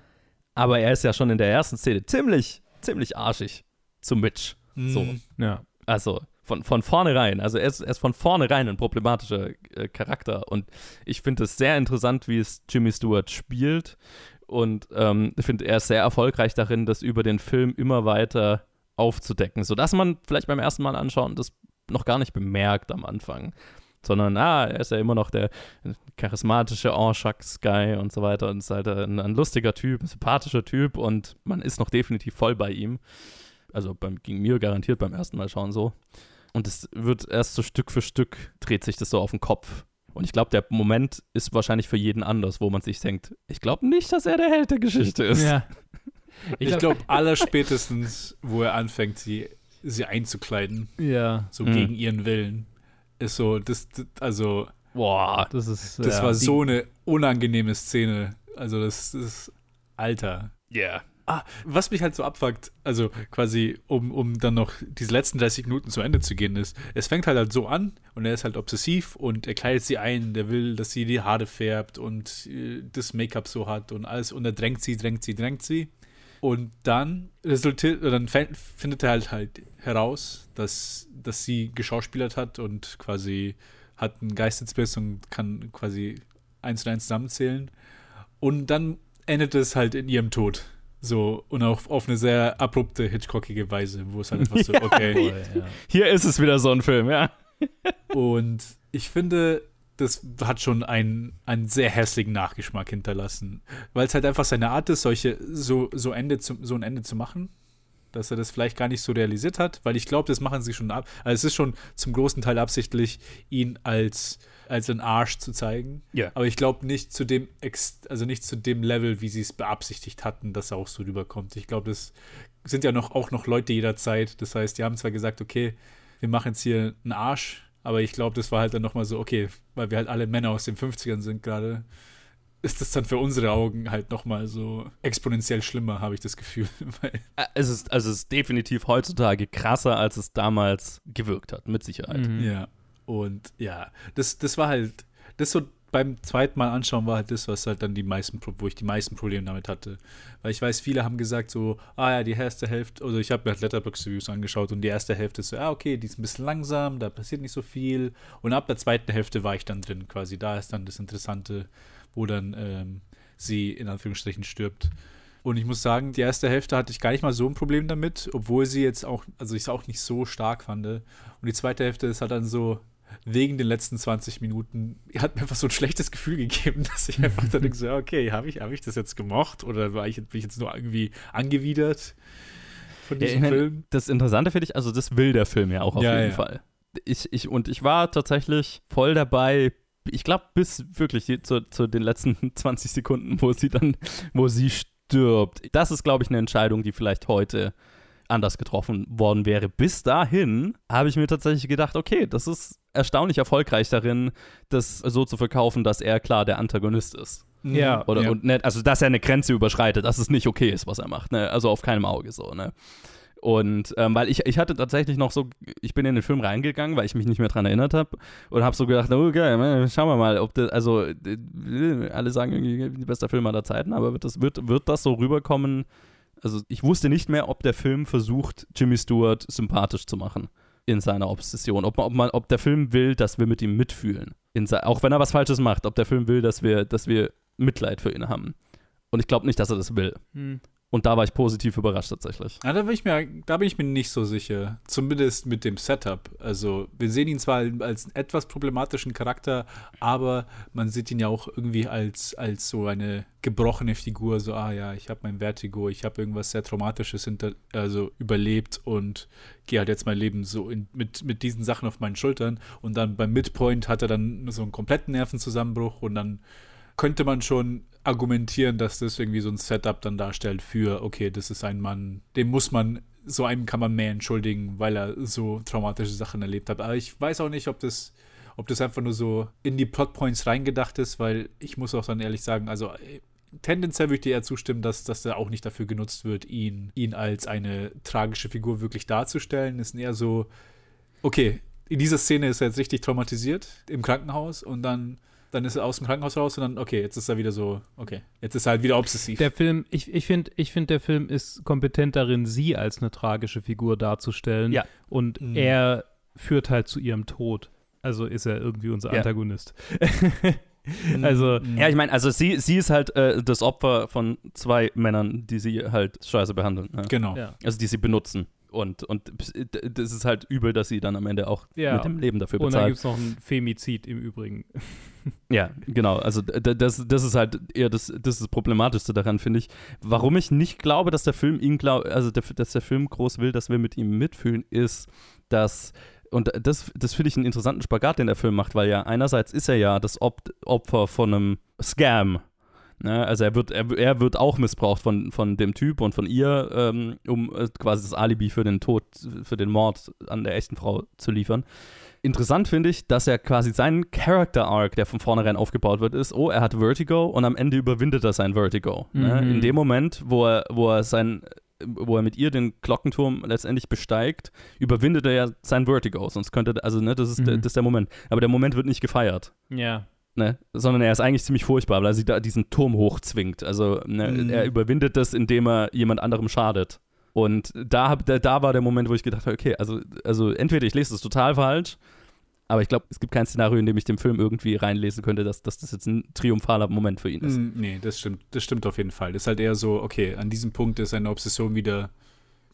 Aber er ist ja schon in der ersten Szene ziemlich, ziemlich arschig zu Mitch. So. Mm, Ja. Also von, von vornherein. Also er ist, er ist von vornherein ein problematischer äh, Charakter. Und ich finde es sehr interessant, wie es Jimmy Stewart spielt. Und ähm, ich finde, er ist sehr erfolgreich darin, das über den Film immer weiter aufzudecken, sodass man vielleicht beim ersten Mal anschauen das noch gar nicht bemerkt am Anfang. Sondern, ah, er ist ja immer noch der charismatische Enchaks-Guy und so weiter und ist halt ein, ein lustiger Typ, ein sympathischer Typ und man ist noch definitiv voll bei ihm. Also beim, ging mir garantiert beim ersten Mal schauen so. Und es wird erst so Stück für Stück dreht sich das so auf den Kopf. Und ich glaube, der Moment ist wahrscheinlich für jeden anders, wo man sich denkt, ich glaube nicht, dass er der Held der Geschichte ist. ja. Ich glaube, allerspätestens, wo er anfängt, sie, sie einzukleiden, Ja. so Mhm. gegen ihren Willen, ist so, das, das also, Boah, Das ist. das ja, war so eine unangenehme Szene. Also, das ist, Alter. yeah. Ah, was mich halt so abfuckt, also quasi, um, um dann noch diese letzten 30 Minuten zu Ende zu gehen, ist, es fängt halt, halt so an und er ist halt obsessiv und er kleidet sie ein, der will, dass sie die Haare färbt und äh, das Make-up so hat und alles und er drängt sie, drängt sie, drängt sie. Und dann resultiert, oder dann findet er halt halt heraus, dass, dass sie geschauspielert hat und quasi hat einen Geistesbiss und kann quasi eins und eins zusammenzählen. Und dann endet es halt in ihrem Tod. So, und auch auf eine sehr abrupte, hitchcockige Weise, wo es halt einfach so, okay. Voll, ja. Hier ist es wieder so ein Film, ja. Und ich finde, das hat schon einen, einen sehr hässlichen Nachgeschmack hinterlassen. Weil es halt einfach seine Art ist, solche, so, so, Ende zu, so ein Ende zu machen. Dass er das vielleicht gar nicht so realisiert hat, weil ich glaube, das machen sie schon ab. Also es ist schon zum großen Teil absichtlich, ihn als, als einen Arsch zu zeigen. Ja. Aber ich glaube nicht zu dem, Ex also nicht zu dem Level, wie sie es beabsichtigt hatten, dass er auch so rüberkommt. Ich glaube, das sind ja noch, auch noch Leute jederzeit. Das heißt, die haben zwar gesagt, okay, wir machen jetzt hier einen Arsch, aber ich glaube, das war halt dann nochmal so, okay, weil wir halt alle Männer aus den 50ern sind gerade, ist das dann für unsere Augen halt nochmal so exponentiell schlimmer, habe ich das Gefühl. Es ist, also es ist definitiv heutzutage krasser, als es damals gewirkt hat, mit Sicherheit. Mhm. ja. Und ja, das, das war halt, das so beim zweiten Mal anschauen war halt das, was halt dann die meisten, wo ich die meisten Probleme damit hatte. Weil ich weiß, viele haben gesagt so, ah ja, die erste Hälfte, also ich habe mir halt Letterboxd-Reviews angeschaut und die erste Hälfte ist so, ah okay, die ist ein bisschen langsam, da passiert nicht so viel. Und ab der zweiten Hälfte war ich dann drin quasi. Da ist dann das Interessante, wo dann ähm, sie in Anführungsstrichen stirbt. Und ich muss sagen, die erste Hälfte hatte ich gar nicht mal so ein Problem damit, obwohl sie jetzt auch, also ich es auch nicht so stark fand. Und die zweite Hälfte ist halt dann so, wegen den letzten 20 Minuten, hat mir einfach so ein schlechtes Gefühl gegeben, dass ich einfach dann denke, so, ja, okay, habe ich, hab ich das jetzt gemocht oder war ich, bin ich jetzt nur irgendwie angewidert von Ja, diesem mein, Film? Das Interessante finde ich, also das will der Film ja auch auf Ja, jeden ja. Fall. Ich, ich, und ich war tatsächlich voll dabei, ich glaube, bis wirklich die- zu, zu den letzten 20 Sekunden, wo sie dann, wo sie stirbt. Das ist, glaube ich, eine Entscheidung, die vielleicht heute anders getroffen worden wäre. Bis dahin habe ich mir tatsächlich gedacht, okay, das ist erstaunlich erfolgreich darin, das so zu verkaufen, dass er klar der Antagonist ist. Ja. Oder ja. und nicht, also dass er eine Grenze überschreitet, dass es nicht okay ist, was er macht. Ne? Also auf keinem Auge so, ne? Und ähm, weil ich, ich hatte tatsächlich noch so, ich bin in den Film reingegangen, weil ich mich nicht mehr dran erinnert habe und habe so gedacht, oh geil, okay, schauen wir mal, ob das, also äh, alle sagen irgendwie bester Film aller Zeiten, aber wird das, wird, wird das so rüberkommen? Also ich wusste nicht mehr, ob der Film versucht, Jimmy Stewart sympathisch zu machen in seiner Obsession. Ob, ob, man, ob der Film will, dass wir mit ihm mitfühlen. Auch wenn er was Falsches macht, ob der Film will, dass wir, dass wir Mitleid für ihn haben. Und ich glaube nicht, dass er das will. Hm. Und da war ich positiv überrascht tatsächlich. Ja, da, bin ich mir, da bin ich mir nicht so sicher. Zumindest mit dem Setup. Also, wir sehen ihn zwar als etwas problematischen Charakter, aber man sieht ihn ja auch irgendwie als, als so eine gebrochene Figur. So, ah ja, ich habe mein Vertigo, ich habe irgendwas sehr Traumatisches hinter, also überlebt und gehe halt jetzt mein Leben so in, mit, mit diesen Sachen auf meinen Schultern. Und dann beim Midpoint hat er dann so einen kompletten Nervenzusammenbruch und dann könnte man schon argumentieren, dass das irgendwie so ein Setup dann darstellt für, okay, das ist ein Mann, dem muss man, so einem kann man mehr entschuldigen, weil er so traumatische Sachen erlebt hat. Aber ich weiß auch nicht, ob das, ob das einfach nur so in die Plotpoints reingedacht ist, weil ich muss auch dann ehrlich sagen, also äh, tendenziell würde ich dir eher zustimmen, dass, dass der auch nicht dafür genutzt wird, ihn, ihn als eine tragische Figur wirklich darzustellen. Es ist eher so, okay, in dieser Szene ist er jetzt richtig traumatisiert im Krankenhaus und dann, dann ist er aus dem Krankenhaus raus und dann, okay, jetzt ist er wieder so, okay, jetzt ist er halt wieder obsessiv. Der Film, ich, ich finde, ich find, der Film ist kompetent darin, sie als eine tragische Figur darzustellen. Ja. Und Mhm. er führt halt zu ihrem Tod. Also ist er irgendwie unser Ja. Antagonist. also, Mhm. Ja, ich meine, also sie, sie ist halt äh, das Opfer von zwei Männern, die sie halt scheiße behandeln. Ne? Genau. ja. Also die sie benutzen. Und, und das ist halt übel, dass sie dann am Ende auch Ja. mit dem Leben dafür Und dann bezahlt. gibt es noch ein Femizid im Übrigen. Ja, genau. Also das, das ist halt eher das, das, ist das Problematischste daran, finde ich. Warum ich nicht glaube, dass der Film ihn glaub, also der, dass der Film groß will, dass wir mit ihm mitfühlen, ist, dass und das, das finde ich einen interessanten Spagat, den der Film macht, weil ja einerseits ist er ja das Op Opfer von einem Scam. Ne? Also er wird, er, er wird auch missbraucht von, von dem Typ und von ihr, ähm, um äh, quasi das Alibi für den Tod, für den Mord an der echten Frau zu liefern. Interessant finde ich, dass er quasi seinen Character Arc, der von vornherein aufgebaut wird, ist, oh, er hat Vertigo und am Ende überwindet er sein Vertigo. Ne? Mhm. In dem Moment, wo er, wo er sein wo er mit ihr den Glockenturm letztendlich besteigt, überwindet er ja sein Vertigo. Sonst könnte, also, ne, das ist, der, Mhm. das ist der Moment. Aber der Moment wird nicht gefeiert. Ja. Ne? Sondern er ist eigentlich ziemlich furchtbar, weil er sie da diesen Turm hochzwingt. Also ne, Mhm. er überwindet das, indem er jemand anderem schadet. Und da, da, da war der Moment, wo ich gedacht habe, okay, also, also entweder ich lese das total falsch, aber ich glaube, es gibt kein Szenario, in dem ich dem Film irgendwie reinlesen könnte, dass, dass das jetzt ein triumphaler Moment für ihn ist. Mm, Nee, das stimmt. Das stimmt auf jeden Fall. Das ist halt eher so, okay, an diesem Punkt ist seine Obsession wieder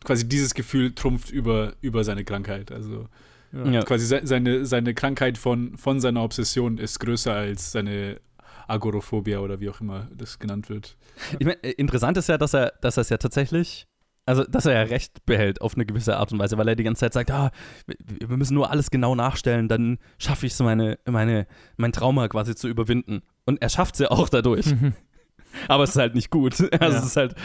quasi dieses Gefühl trumpft über, über seine Krankheit. Also Ja. quasi se seine, seine Krankheit von, von seiner Obsession ist größer als seine Agoraphobia oder wie auch immer das genannt wird. Ich mein, äh, interessant ist ja, dass er, dass er es ja tatsächlich, also dass er ja Recht behält auf eine gewisse Art und Weise, weil er die ganze Zeit sagt, ah, wir müssen nur alles genau nachstellen, dann schaffe ich es, meine, meine, mein Trauma quasi zu überwinden. Und er schafft es ja auch dadurch. Aber es ist halt nicht gut. Also Ja. es ist halt,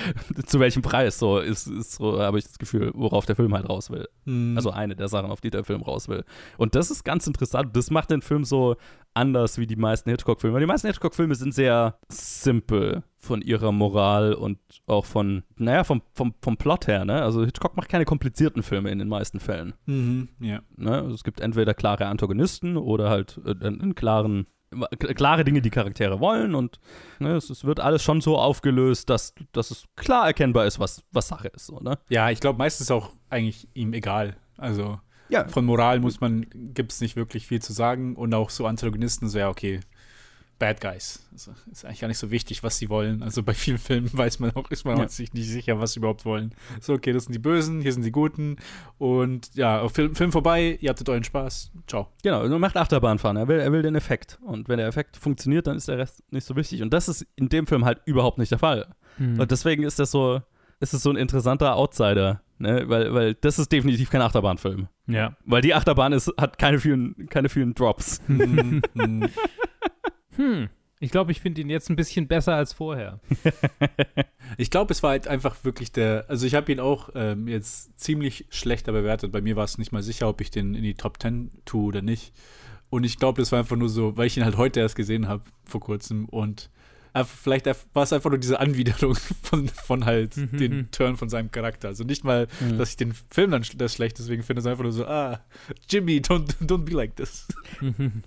zu welchem Preis so ist, ist so, habe ich das Gefühl, worauf der Film halt raus will. Mm. Also eine der Sachen, auf die der Film raus will. Und das ist ganz interessant. Das macht den Film so anders wie die meisten Hitchcock-Filme. Weil Die meisten Hitchcock-Filme sind sehr simpel von ihrer Moral und auch von, naja, vom, vom, vom Plot her. Ne? Also Hitchcock macht keine komplizierten Filme in den meisten Fällen. Mhm, ja. Ne? Also es gibt entweder klare Antagonisten oder halt äh, einen, einen klaren klare Dinge, die Charaktere wollen und ne, es, es wird alles schon so aufgelöst, dass, dass es klar erkennbar ist, was, was Sache ist. So, ne? Ja, ich glaube, meistens auch eigentlich ihm egal. Also Ja. von Moral muss man, gibt es nicht wirklich viel zu sagen. Und auch so Antagonisten, so ja, okay, Bad Guys. Also, ist eigentlich gar nicht so wichtig, was sie wollen. Also bei vielen Filmen weiß man auch, ist man Ja. sich nicht sicher, was sie überhaupt wollen. So, okay, das sind die Bösen, hier sind die Guten. Und ja, Film, Film vorbei, ihr hattet euren Spaß. Ciao. Genau, er macht Achterbahnfahren. Er will, er will den Effekt. Und wenn der Effekt funktioniert, dann ist der Rest nicht so wichtig. Und das ist in dem Film halt überhaupt nicht der Fall. Hm. Und deswegen ist das so, ist es so ein interessanter Outsider. Ne? Weil, weil das ist definitiv kein Achterbahnfilm. ja. Weil die Achterbahn ist, hat keine vielen, keine vielen Drops. Hm. Ich glaube, ich finde ihn jetzt ein bisschen besser als vorher. Ich glaube, es war halt einfach wirklich der. Also, ich habe ihn auch ähm, jetzt ziemlich schlechter bewertet. Bei mir war es nicht mal sicher, ob ich den in die Top 10 tue oder nicht. Und ich glaube, das war einfach nur so, weil ich ihn halt heute erst gesehen habe, vor kurzem. Und vielleicht war es einfach nur diese Anwiderung von, von halt Mhm. den Turn von seinem Charakter. Also nicht mal, Mhm. dass ich den Film dann das schlecht deswegen finde, sondern einfach nur so, ah, Jimmy, don't, don't be like this.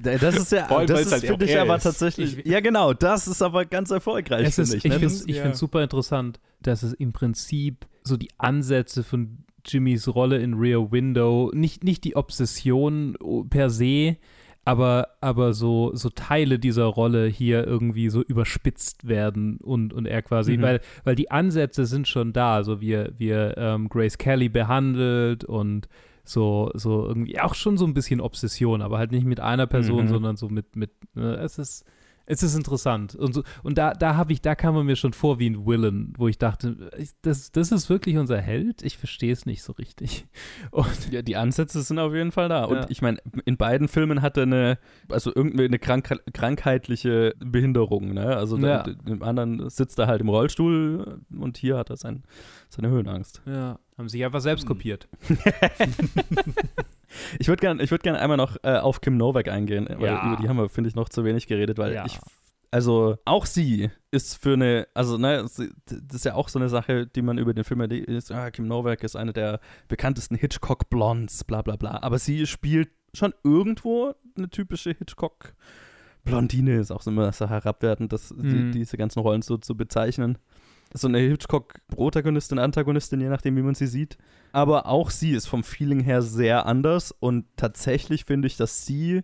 Das ist ja, allem, das ist, halt finde auch ich er aber ist. tatsächlich, Ich- ja genau, das ist aber ganz erfolgreich, finde ich ich. ne? finde es ja. super interessant, dass es im Prinzip so die Ansätze von Jimmys Rolle in Rear Window, nicht, nicht die Obsession oh, per se, aber, aber so, so Teile dieser Rolle hier irgendwie so überspitzt werden und, und er quasi, Mhm. weil, weil die Ansätze sind schon da, so wie er, wie er ähm, Grace Kelly behandelt und so, so irgendwie auch schon so ein bisschen Obsession, aber halt nicht mit einer Person, Mhm. sondern so mit, mit, ne, es ist, es ist interessant. Und, so, und da, da habe ich, da kam er mir schon vor wie ein Villain, wo ich dachte, ich- das, das ist wirklich unser Held? Ich verstehe es nicht so richtig. Und Ja, die Ansätze sind auf jeden Fall da. Ja. Und ich meine, in beiden Filmen hat er eine, also irgendwie eine krank krankheitliche Behinderung, ne? Also Ja. da, im anderen sitzt er halt im Rollstuhl und hier hat er sein, seine Höhenangst. ja, haben sich einfach selbst kopiert. Ich würde gerne würd gern einmal noch äh, auf Kim Novak eingehen, weil Ja. über die haben wir, finde ich, noch zu wenig geredet, weil Ja. ich, also auch sie ist für eine, also ne, das ist ja auch so eine Sache, die man über den Film erlebt, ah, Kim Novak ist eine der bekanntesten Hitchcock-Blondes, bla bla bla, aber sie spielt schon irgendwo eine typische Hitchcock- Blondine ist auch so immer so herabwertend, das, Mhm. die, diese ganzen Rollen so zu bezeichnen. So eine Hitchcock-Protagonistin, Antagonistin, je nachdem, wie man sie sieht. Aber auch sie ist vom Feeling her sehr anders und tatsächlich finde ich, dass sie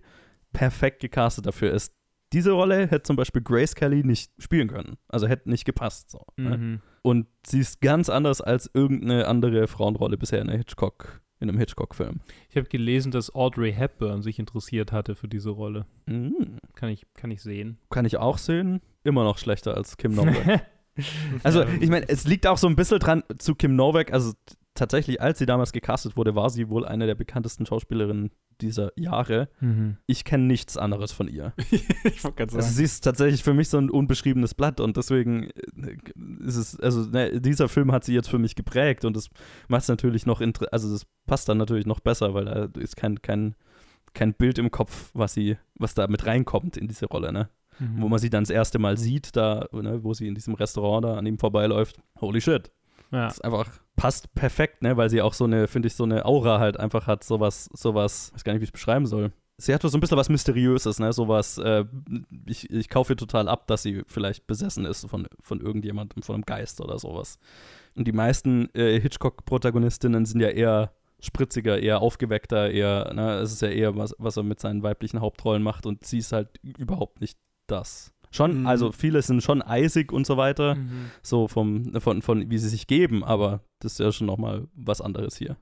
perfekt gecastet dafür ist. Diese Rolle hätte zum Beispiel Grace Kelly nicht spielen können. Also hätte nicht gepasst. So, ne? Mhm. Und sie ist ganz anders als irgendeine andere Frauenrolle bisher in, Hitchcock, in einem Hitchcock-Film. Ich habe gelesen, dass Audrey Hepburn sich interessiert hatte für diese Rolle. Mhm. Kann ich, kann ich sehen. Kann ich auch sehen. Immer noch schlechter als Kim Novak. Also, ich meine, es liegt auch so ein bisschen dran zu Kim Novak. Also, tatsächlich, als sie damals gecastet wurde, war sie wohl eine der bekanntesten Schauspielerinnen dieser Jahre. Mhm. Ich kenne nichts anderes von ihr. ich wollte gerade Also, sagen. sie ist tatsächlich für mich so ein unbeschriebenes Blatt und deswegen äh, ist es, also, ne, dieser Film hat sie jetzt für mich geprägt und das macht es natürlich noch, also, das passt dann natürlich noch besser, weil da ist kein, kein, kein Bild im Kopf, was sie, was da mit reinkommt in diese Rolle, ne? Mhm. wo man sie dann das erste Mal sieht, da, ne, wo sie in diesem Restaurant da an ihm vorbeiläuft. Holy shit. ja. Das einfach, passt perfekt, ne, weil sie auch so eine, finde ich, so eine Aura halt einfach hat, sowas, sowas, weiß gar nicht, wie ich es beschreiben soll. Sie hat so ein bisschen was Mysteriöses, ne, sowas, äh, ich, ich kaufe ihr total ab, dass sie vielleicht besessen ist von, von irgendjemandem, von einem Geist oder sowas. Und die meisten äh, Hitchcock-Protagonistinnen sind ja eher spritziger, eher aufgeweckter, eher, ne, es ist ja eher was, was er mit seinen weiblichen Hauptrollen macht und sie ist halt überhaupt nicht das. Schon, Mhm. also viele sind schon eisig und so weiter, Mhm. so vom, von, von wie sie sich geben, aber das ist ja schon nochmal was anderes hier.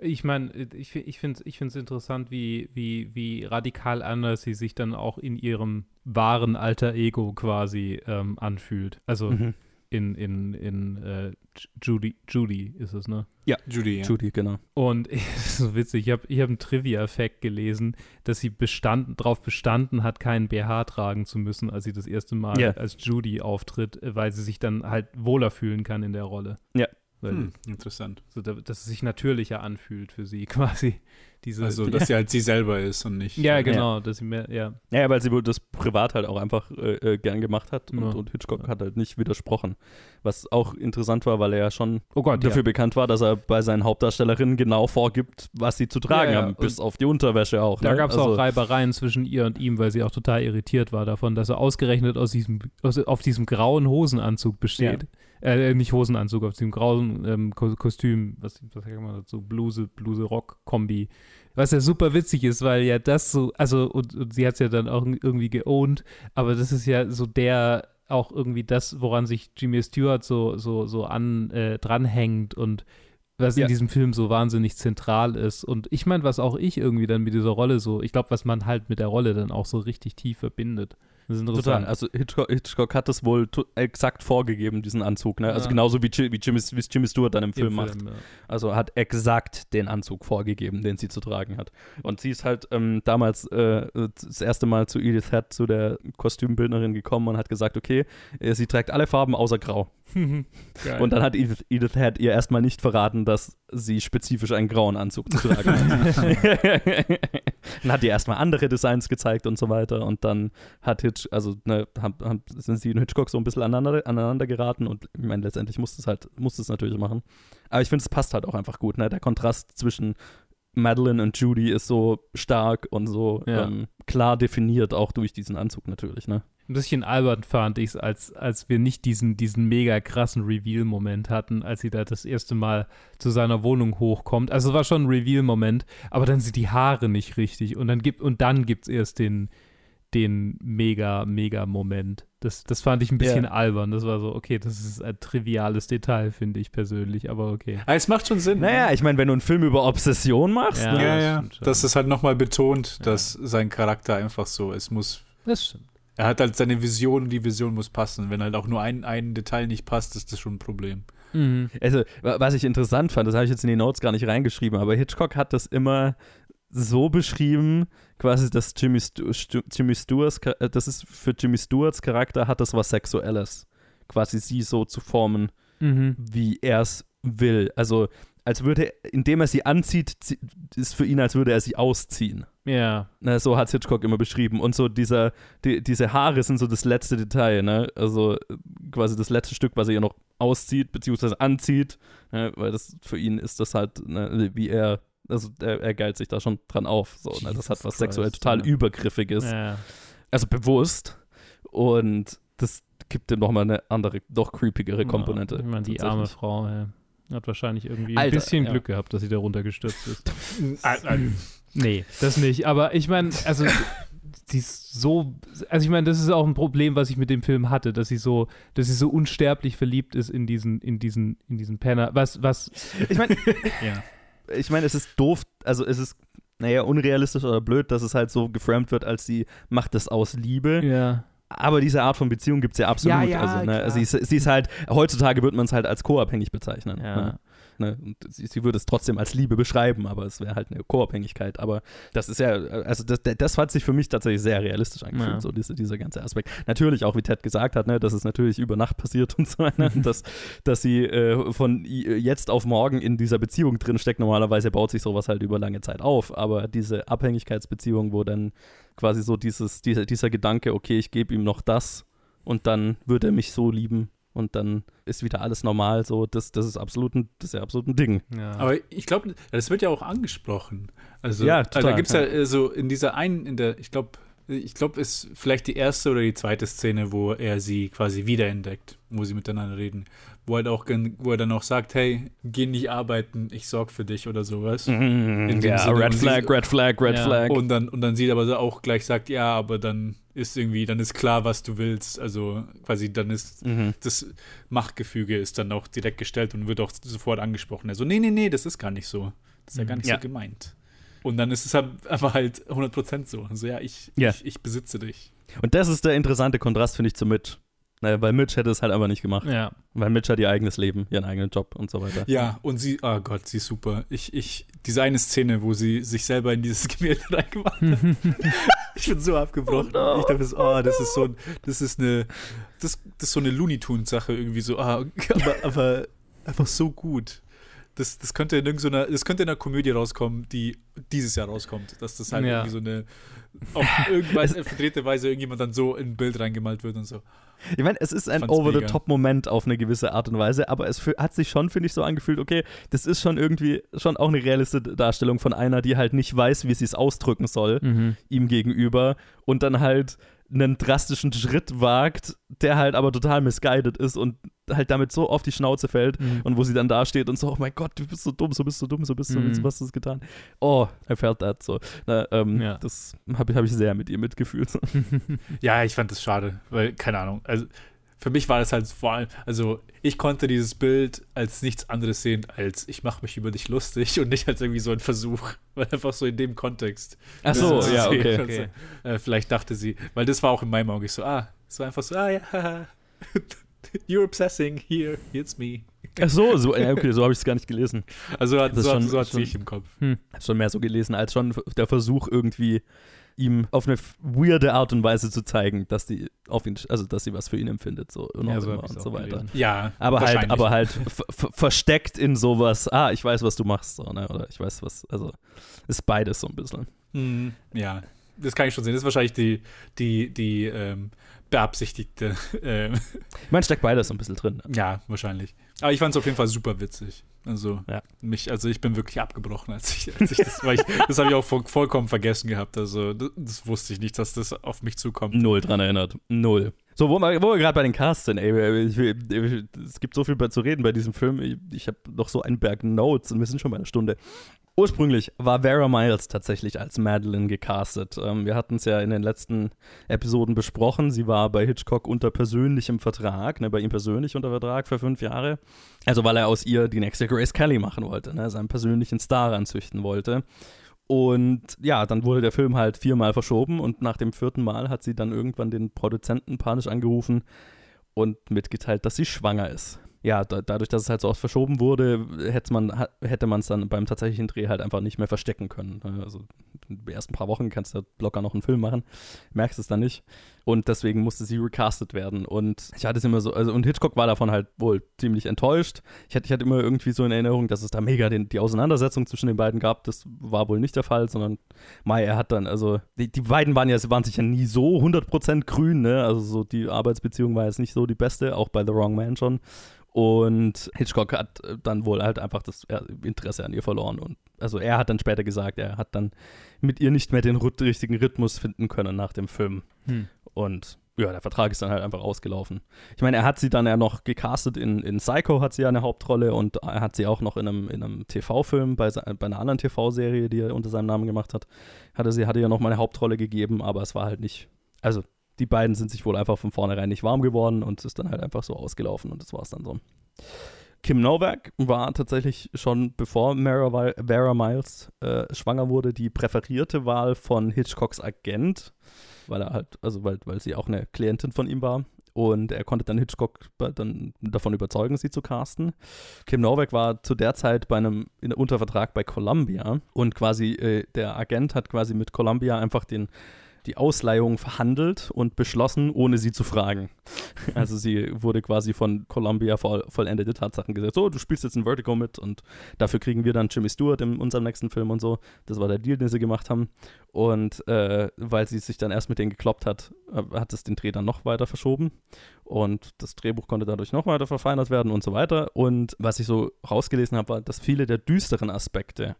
Ich meine, ich, ich finde es ich find's interessant, wie, wie, wie radikal anders sie sich dann auch in ihrem wahren Alter Ego quasi ähm, anfühlt. Also Mhm. In, in, in äh, Ju- Judy, Judy ist es, ne? Judy, ja. Judy, genau. Und es ist so witzig, ich habe ich hab einen Trivia-Fact gelesen, dass sie bestanden, darauf bestanden hat, keinen BH tragen zu müssen, als sie das erste Mal Ja. als Judy auftritt, äh, weil sie sich dann halt wohler fühlen kann in der Rolle. Ja. Weil, Hm, interessant. so, da- dass es sich natürlicher anfühlt für sie quasi. Diese, Also, dass sie halt sie selber ist und nicht. ja, genau, dass sie mehr, ja. Ja, weil sie wohl das privat halt auch einfach äh, äh, gern gemacht hat und, Ja. und Hitchcock Ja. hat halt nicht widersprochen. Was auch interessant war, weil er ja schon Oh Gott, dafür bekannt war, dass er bei seinen Hauptdarstellerinnen genau vorgibt, was sie zu tragen Ja, ja, haben, bis auf die Unterwäsche auch. Da ne? gab es also, auch Reibereien zwischen ihr und ihm, weil sie auch total irritiert war davon, dass er ausgerechnet aus diesem, aus, auf diesem grauen Hosenanzug besteht. Äh, nicht Hosenanzug, auf diesem grauen ähm, Ko Kostüm, was, was sagt man dazu, Bluse, Bluse-Rock-Kombi. Was ja super witzig ist, weil ja das so, also, und, und sie hat es ja dann auch irgendwie geowned, aber das ist ja so der, auch irgendwie das, woran sich Jimmy Stewart so, so, so an, äh, dranhängt und was Ja. in diesem Film so wahnsinnig zentral ist. Und ich meine, was auch ich irgendwie dann mit dieser Rolle so, ich glaube, was man halt mit der Rolle dann auch so richtig tief verbindet. Das ist Total. interessant. Also Hitchcock, Hitchcock hat das wohl exakt vorgegeben, diesen Anzug. Ne? Also Ja. genauso wie, wie, Jimmy, wie Jimmy Stewart dann im Im Film macht. ja. Also hat exakt den Anzug vorgegeben, den sie zu tragen hat. Und sie ist halt ähm, damals äh, das erste Mal zu Edith Head, zu der Kostümbildnerin gekommen und hat gesagt, okay, äh, sie trägt alle Farben außer Grau. Und dann hat Edith, Edith Head ihr erstmal nicht verraten, dass sie spezifisch einen grauen Anzug zu tragen hat. dann hat ihr erstmal andere Designs gezeigt und so weiter. Und dann hat Hitch, also ne, hab, hab, sind sie und Hitchcock so ein bisschen aneinander, aneinander geraten und ich meine, letztendlich musste es halt, musste es natürlich machen. Aber ich finde, es passt halt auch einfach gut, ne? Der Kontrast zwischen Madeline und Judy ist so stark und so Ja. ähm, klar definiert, auch durch diesen Anzug natürlich, ne? Ein bisschen albern fand ich es, als, als wir nicht diesen, diesen mega krassen Reveal-Moment hatten, als sie da das erste Mal zu seiner Wohnung hochkommt. Also es war schon ein Reveal-Moment, aber dann sind die Haare nicht richtig und dann gibt und dann gibt es erst den, den mega, mega Moment. Das, das fand ich ein bisschen Ja. albern. Das war so, okay, das ist ein triviales Detail, finde ich persönlich, aber okay. Aber es macht schon Sinn. Naja, ich meine, wenn du einen Film über Obsession machst, Ja. ne? ja, das ja. Das ist halt nochmal betont, dass sein Charakter einfach so, es muss, Das stimmt. Er hat halt seine Vision und die Vision muss passen. Wenn halt auch nur ein, ein Detail nicht passt, ist das schon ein Problem. Mhm. Also, wa- was ich interessant fand, das habe ich jetzt in die Notes gar nicht reingeschrieben, aber Hitchcock hat das immer so beschrieben, quasi, dass Jimmy, Stu Stu Jimmy Stewarts, äh, das ist für Jimmy Stewarts Charakter hat das was Sexuelles. Quasi sie so zu formen, Mhm. wie er es will. Also, als würde, indem er sie anzieht, zie- ist für ihn, als würde er sie ausziehen. Ja. Ne, so hat Hitchcock immer beschrieben. Und so dieser, die, diese Haare sind so das letzte Detail, ne? Also äh, quasi das letzte Stück, was er ihr noch auszieht, beziehungsweise anzieht. Ne? Weil das für ihn ist das halt, ne, wie er, also er, er geilt sich da schon dran auf. So, ne? Das hat was sexuell Christ, total ja. Übergriffiges. ja. Also bewusst. Und das gibt ihm nochmal eine andere, doch creepigere Komponente. Ja, ich meine, die arme Frau ja, hat wahrscheinlich irgendwie ein Alter, bisschen ja. Glück gehabt, dass sie da runtergestürzt ist. nee, das nicht. Aber ich meine, also sie ist so, also ich meine, das ist auch ein Problem, was ich mit dem Film hatte, dass sie so, dass sie so unsterblich verliebt ist in diesen, in diesen, in diesen Penner. Was, was, Ich meine, Ja. ich meine, es ist doof, also es ist, naja, unrealistisch oder blöd, dass es halt so geframed wird, als sie macht es aus Liebe. ja. Aber diese Art von Beziehung gibt es ja absolut. Ja, ja, also, ne, sie, ist, sie ist halt, heutzutage würde man es halt als co-abhängig bezeichnen. Ja. Ne? Ne? Und sie, sie würde es trotzdem als Liebe beschreiben, aber es wäre halt eine Co-Abhängigkeit. Aber das ist ja, also das, das hat sich für mich tatsächlich sehr realistisch angefühlt, Ja. so diese, dieser ganze Aspekt. Natürlich auch, wie Ted gesagt hat, ne, dass es natürlich über Nacht passiert und so, ne? dass, dass sie äh, von i- jetzt auf morgen in dieser Beziehung drin steckt. Normalerweise baut sich sowas halt über lange Zeit auf, aber diese Abhängigkeitsbeziehung, wo dann quasi so dieses, dieser, dieser Gedanke, okay, ich gebe ihm noch das und dann wird er mich so lieben und dann ist wieder alles normal, so, das, das ist absolut ein, das ist ja absolut ein Ding. ja. Aber ich glaube, das wird ja auch angesprochen. Also, Ja, also da total, gibt es ja, ja. so in dieser einen, in der, ich glaube, ich glaube, ist vielleicht die erste oder die zweite Szene, wo er sie quasi wiederentdeckt, wo sie miteinander reden. Wo, halt auch, wo er dann auch sagt, hey, geh nicht arbeiten, ich sorg für dich oder sowas. In dem ja, Sinne, Red Flag, diese- Red Flag, Red Ja. Flag. Und dann, und dann sieht aber auch gleich sagt, ja, aber dann ist irgendwie, dann ist klar, was du willst. Also quasi dann ist Mhm. das Machtgefüge ist dann auch direkt gestellt und wird auch sofort angesprochen. Also, nee, nee, nee, das ist gar nicht so. Das ist ja gar nicht Ja. so gemeint. Und dann ist es halt aber halt 100% so. Also, ja, ich, Ja. ich, ich besitze dich. Und das ist der interessante Kontrast, finde ich, zu Mitch. Naja, weil Mitch hätte es halt einfach nicht gemacht. ja. Weil Mitch hat ihr eigenes Leben, ihren eigenen Job und so weiter. Ja, und sie, oh Gott, sie ist super. Ich, ich, diese eine Szene, wo sie sich selber in dieses Gemälde reingemacht hat. ich bin so abgebrochen. Oh no. Ich dachte, oh, das ist so, ein- das ist eine, das, das ist so eine Looney Tunes Sache irgendwie so, ah, aber, aber einfach so gut. Das, das könnte in irgendeiner, das könnte in einer Komödie rauskommen, die dieses Jahr rauskommt, dass das halt Ja. irgendwie so eine auf irgendwas verdrehte Weise irgendjemand dann so in ein Bild reingemalt wird und so. Ich meine, es ist ein Over-the-Top-Moment auf eine gewisse Art und Weise, aber es hat sich schon, finde ich, so angefühlt, okay, das ist schon irgendwie schon auch eine realistische Darstellung von einer, die halt nicht weiß, wie sie es ausdrücken soll, Mhm. ihm gegenüber und dann halt einen drastischen Schritt wagt, der halt aber total misguided ist und halt damit so auf die Schnauze fällt Mhm. und wo sie dann da steht und so, oh mein Gott, du bist so dumm, so bist du dumm, so bist du, Mhm. so was hast du getan. Oh, I felt that so. Na, ähm, Ja. Das habe ich, hab ich sehr mit ihr mitgefühlt. Ja, ich fand das schade, weil, keine Ahnung, also für mich war das halt vor allem, also ich konnte dieses Bild als nichts anderes sehen, als ich mache mich über dich lustig und nicht als irgendwie so ein Versuch, weil einfach so in dem Kontext. Ach so, ja, sehen. okay. Also, äh, vielleicht dachte sie, weil das war auch in meinem Auge so, ah, es war einfach so, ah ja. you're obsessing, here, it's me. Ach so, so ja, okay, so habe ich es gar nicht gelesen. Also hat, Das so, schon- so hat schon- ich im Kopf. Hab schon mehr so gelesen, als schon der Versuch irgendwie ihm auf eine weirde Art und Weise zu zeigen, dass die auf ihn, also dass sie was für ihn empfindet, so, und, Ja, so und so weiter. gelesen. Ja, Aber halt, aber halt ver- ver- versteckt in sowas, ah, ich weiß, was du machst, so, ne? Oder ich weiß, was, also ist beides so ein bisschen. Mhm, ja, das kann ich schon sehen. Das ist wahrscheinlich die, die, die ähm, beabsichtigte. Ähm, Ich meine, steckt beides so ein bisschen drin. ja, wahrscheinlich. Aber ich fand es auf jeden Fall super witzig. Also, Ja. mich, also ich bin wirklich abgebrochen, als ich, als ich das, weil ich, das habe ich auch voll, vollkommen vergessen gehabt. Also, das, das wusste ich nicht, dass das auf mich zukommt. Null dran erinnert. Null. So, wo wir, wo wir gerade bei den Casts sind, ey, ich, will- es gibt so viel zu reden bei diesem Film. Ich, ich habe noch so einen Berg Notes und wir sind schon bei einer Stunde. Ursprünglich war Vera Miles tatsächlich als Madeline gecastet. Ähm, wir hatten es ja in den letzten Episoden besprochen. Sie war bei Hitchcock unter persönlichem Vertrag, ne, bei ihm persönlich unter Vertrag für fünf Jahre. Also weil er aus ihr die nächste Grace Kelly machen wollte, ne, seinen persönlichen Star ranzüchten wollte. Und ja, dann wurde der Film halt viermal verschoben und nach dem vierten Mal hat sie dann irgendwann den Produzenten panisch angerufen und mitgeteilt, dass sie schwanger ist. Ja, da, dadurch, dass es halt so oft verschoben wurde, hätte man hätte man es dann beim tatsächlichen Dreh halt einfach nicht mehr verstecken können. Also in den ersten paar Wochen kannst du locker noch einen Film machen, merkst es dann nicht. Und deswegen musste sie recastet werden. Und ich hatte es immer so, also und Hitchcock war davon halt wohl ziemlich enttäuscht. Ich hatte, ich hatte immer irgendwie so in Erinnerung, dass es da mega den, die Auseinandersetzung zwischen den beiden gab. Das war wohl nicht der Fall, sondern Mai, er hat dann, also die, die beiden waren ja, waren sich ja nie so 100% grün, ne? Also so die Arbeitsbeziehung war jetzt nicht so die beste, auch bei The Wrong Man schon. Und Hitchcock hat äh, dann wohl halt einfach das äh, Interesse an ihr verloren. Und also er hat dann später gesagt, er hat dann mit ihr nicht mehr den richtigen Rhythmus finden können nach dem Film. Hm. Und ja, der Vertrag ist dann halt einfach ausgelaufen. Ich meine, er hat sie dann ja noch gecastet in, in Psycho, hat sie ja eine Hauptrolle und er hat sie auch noch in einem, in einem TV-Film, bei, bei einer anderen TV-Serie, die er unter seinem Namen gemacht hat, hatte sie hatte ja noch mal eine Hauptrolle gegeben, aber es war halt nicht, also die beiden sind sich wohl einfach von vornherein nicht warm geworden und es ist dann halt einfach so ausgelaufen und das war es dann so. Kim Novak war tatsächlich schon bevor Mara, Vera Miles äh, schwanger wurde, die präferierte Wahl von Hitchcocks Agent, weil er halt, also weil, weil sie auch eine Klientin von ihm war. Und er konnte dann Hitchcock dann davon überzeugen, sie zu casten. Kim Novak war zu der Zeit bei einem in, unter Vertrag bei Columbia und quasi äh, der Agent hat quasi mit Columbia einfach den die Ausleihung verhandelt und beschlossen, ohne sie zu fragen. Also sie wurde quasi von Columbia voll, vollendete Tatsachen gesagt, so, du spielst jetzt in Vertigo mit und dafür kriegen wir dann Jimmy Stewart in unserem nächsten Film und so. Das war der Deal, den sie gemacht haben. Und äh, weil sie sich dann erst mit denen gekloppt hat, äh, hat es den Dreh dann noch weiter verschoben. Und das Drehbuch konnte dadurch noch weiter verfeinert werden und so weiter. Und was ich so rausgelesen habe, war, dass viele der düsteren Aspekte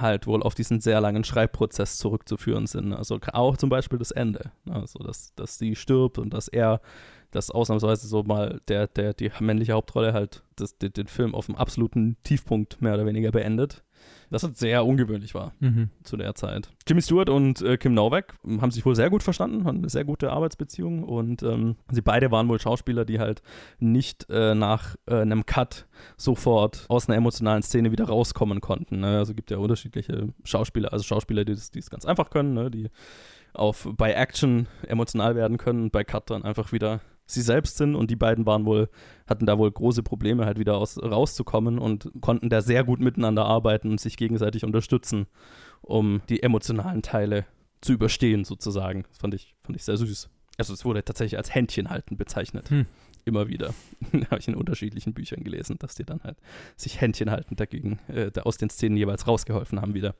halt wohl auf diesen sehr langen Schreibprozess zurückzuführen sind. Also auch zum Beispiel das Ende. Also, dass, dass sie stirbt und dass er, dass ausnahmsweise so mal der, der, die männliche Hauptrolle halt das, den, den Film auf dem absoluten Tiefpunkt mehr oder weniger beendet. Das halt sehr ungewöhnlich war Mhm. zu der Zeit. Jimmy Stewart und äh, Kim Novak haben sich wohl sehr gut verstanden, hatten eine sehr gute Arbeitsbeziehung und ähm, sie beide waren wohl Schauspieler, die halt nicht äh, nach äh, einem Cut sofort aus einer emotionalen Szene wieder rauskommen konnten. Ne? Also gibt ja unterschiedliche Schauspieler, also Schauspieler, die das, die es ganz einfach können, ne? die auf bei Action emotional werden können und bei Cut dann einfach wieder sie selbst sind und die beiden waren wohl, hatten da wohl große Probleme, halt wieder aus, rauszukommen und konnten da sehr gut miteinander arbeiten und sich gegenseitig unterstützen, um die emotionalen Teile zu überstehen, sozusagen. Das fand ich, fand ich sehr süß. Also es wurde tatsächlich als Händchen halten bezeichnet. Hm. Immer wieder. Habe ich in unterschiedlichen Büchern gelesen, dass die dann halt sich Händchen halten dagegen äh, aus den Szenen jeweils rausgeholfen haben wieder.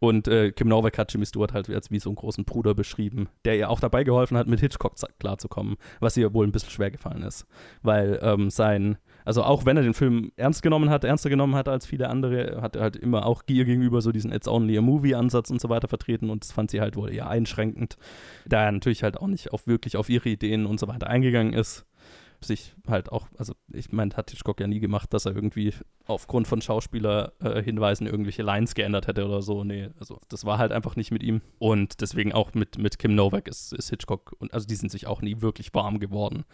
Und äh, Kim Novak hat Jimmy Stewart halt als wie so einen großen Bruder beschrieben, der ihr auch dabei geholfen hat, mit Hitchcock klarzukommen, was ihr wohl ein bisschen schwer gefallen ist. Weil ähm, sein, also auch wenn er den Film ernst genommen hat, ernster genommen hat als viele andere, hat er halt immer auch ihr gegenüber so diesen It's only a movie-Ansatz und so weiter vertreten und das fand sie halt wohl eher einschränkend, da er natürlich halt auch nicht auf wirklich auf ihre Ideen und so weiter eingegangen ist sich halt auch, also ich meine, hat Hitchcock ja nie gemacht, dass er irgendwie aufgrund von Schauspieler-Hinweisen irgendwelche Lines geändert hätte oder so. Nee, also das war halt einfach nicht mit ihm. Und deswegen auch mit, mit Kim Novak ist, ist Hitchcock, und also die sind sich auch nie wirklich warm geworden.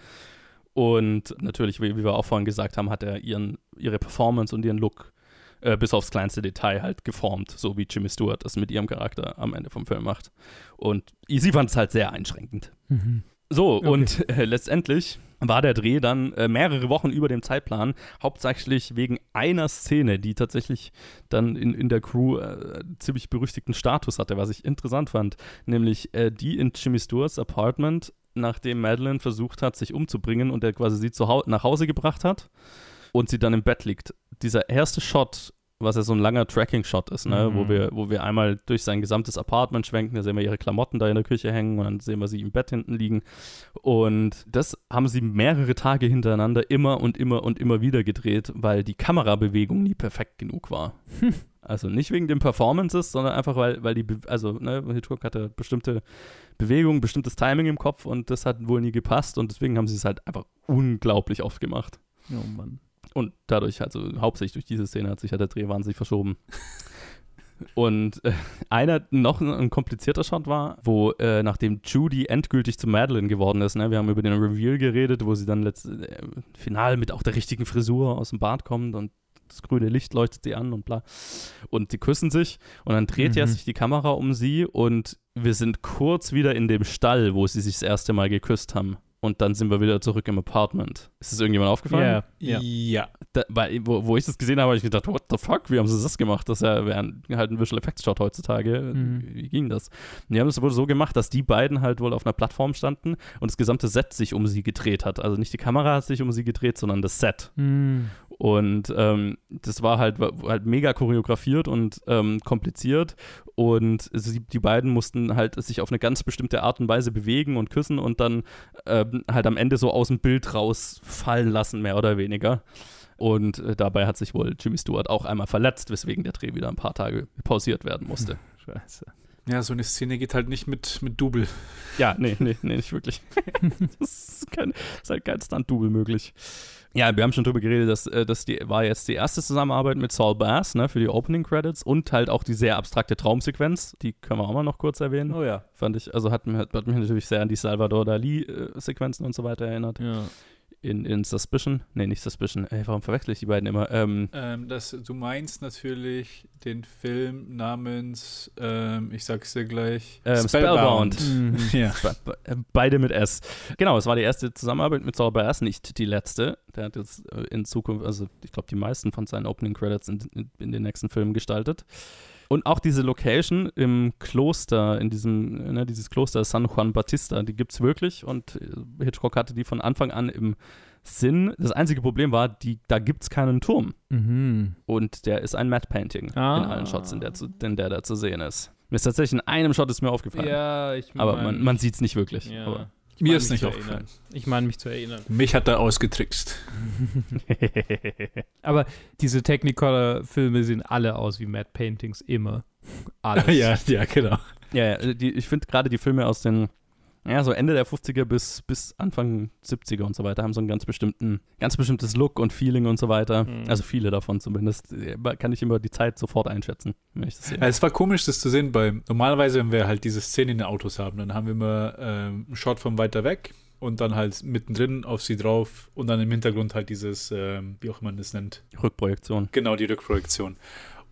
Und natürlich, wie, wie wir auch vorhin gesagt haben, hat er ihren, ihre Performance und ihren Look äh, bis aufs kleinste Detail halt geformt, so wie Jimmy Stewart das mit ihrem Charakter am Ende vom Film macht. Und sie fand es halt sehr einschränkend. Mhm. So, Okay. und äh, letztendlich war der Dreh dann äh, mehrere Wochen über dem Zeitplan, hauptsächlich wegen einer Szene, die tatsächlich dann in, in der Crew äh, ziemlich berüchtigten Status hatte, was ich interessant fand, nämlich äh, die in Jimmy Stewarts Apartment, nachdem Madeline versucht hat, sich umzubringen und er quasi sie zu hau nach Hause gebracht hat und sie dann im Bett liegt. Dieser erste Shot, was ja so ein langer Tracking-Shot ist, ne? Mhm. wo, wir, wo wir einmal durch sein gesamtes Apartment schwenken, da sehen wir ihre Klamotten da in der Küche hängen und dann sehen wir sie im Bett hinten liegen. Und das haben sie mehrere Tage hintereinander immer und immer und immer wieder gedreht, weil die Kamerabewegung nie perfekt genug war. Also nicht wegen den Performances, sondern einfach, weil, weil die, Be also ne, Hitchcock hatte bestimmte Bewegungen, bestimmtes Timing im Kopf und das hat wohl nie gepasst und deswegen haben sie es halt einfach unglaublich oft gemacht. Oh Mann. Und dadurch, also hauptsächlich durch diese Szene, hat sich ja der Dreh wahnsinnig verschoben. Und äh, einer noch ein, ein komplizierter Shot war, wo äh, nachdem Judy endgültig zu Madeline geworden ist, ne, wir haben über den Reveal geredet, wo sie dann letzt, äh, final mit auch der richtigen Frisur aus dem Bad kommt und das grüne Licht leuchtet sie an und bla. Und die küssen sich und dann dreht ja Mhm. sich die Kamera um sie und wir sind kurz wieder in dem Stall, wo sie sich das erste Mal geküsst haben. Und dann sind wir wieder zurück im Apartment. Ist das irgendjemand aufgefallen? Ja, ja. ja. da, weil, wo, wo ich das gesehen habe, habe ich gedacht, what the fuck, wie haben sie das gemacht? Das ja, wäre halt ein Visual Effects Shot heutzutage. Mhm. Wie ging das? Und die haben es wohl so gemacht, dass die beiden halt wohl auf einer Plattform standen und das gesamte Set sich um sie gedreht hat. Also nicht die Kamera hat sich um sie gedreht, sondern das Set. Hm. Und ähm, das war halt, war halt mega choreografiert und ähm, kompliziert. Und sie, die beiden mussten halt sich auf eine ganz bestimmte Art und Weise bewegen und küssen und dann ähm, halt am Ende so aus dem Bild rausfallen lassen, mehr oder weniger. Und äh, dabei hat sich wohl Jimmy Stewart auch einmal verletzt, weswegen der Dreh wieder ein paar Tage pausiert werden musste. Scheiße. Ja, so eine Szene geht halt nicht mit, mit Double. Ja, nee, nee, nee, nicht wirklich. das ist, kein, ist halt kein Stunt-Double möglich. Ja, wir haben schon drüber geredet, dass äh, das die, war jetzt die erste Zusammenarbeit mit Saul Bass ne, für die Opening Credits und halt auch die sehr abstrakte Traumsequenz. Die können wir auch mal noch kurz erwähnen. Oh ja. Fand ich, also hat, hat, hat mich natürlich sehr an die Salvador Dali-Sequenzen und so weiter erinnert. Ja. In, in Suspicion. Nee, nicht Suspicion. Ey, warum verwechsel ich die beiden immer? Ähm, Ähm, das, du meinst natürlich den Film namens, ähm, ich sag's dir gleich, Ähm, Spellbound. Mhm. Ja. Äh, beide mit S. Genau, es war die erste Zusammenarbeit mit Saul Bass, nicht die letzte. Der hat jetzt äh, in Zukunft, also ich glaube, die meisten von seinen Opening Credits in, in, in den nächsten Filmen gestaltet. Und auch diese Location im Kloster, in diesem, ne, dieses Kloster San Juan Batista, die gibt es wirklich und äh, Hitchcock hatte die von Anfang an im Sinn. Das einzige Problem war, die, da gibt es keinen Turm. Mhm. Und der ist ein Matte Painting Ah. in allen Shots, in der, zu, in der da zu sehen ist. Mir ist tatsächlich in einem Shot ist mir aufgefallen. Ja, ich aber mein- man, man sieht es nicht wirklich. Ja. Aber Ich Mir ist mich nicht zu aufgefallen. erinnern. Ich meine, mich zu erinnern. Mich hat er ausgetrickst. Aber diese Technicolor-Filme sehen alle aus wie Matte Paintings, immer. Alles. ja, ja, genau. Ja, ja die, ich finde gerade die Filme aus den, ja, so Ende der 50er bis, bis Anfang 70er und so weiter haben so einen ganz bestimmten, ganz bestimmtes Look und Feeling und so weiter. Mhm. Also viele davon zumindest. Äh, Kann ich immer die Zeit sofort einschätzen, wenn ich das sehe. Ja, es war komisch, das zu sehen, weil normalerweise, wenn wir halt diese Szene in den Autos haben, dann haben wir immer ähm, einen Shot von weiter weg und dann halt mittendrin auf sie drauf und dann im Hintergrund halt dieses, ähm, wie auch man das nennt, Rückprojektion. genau die Rückprojektion.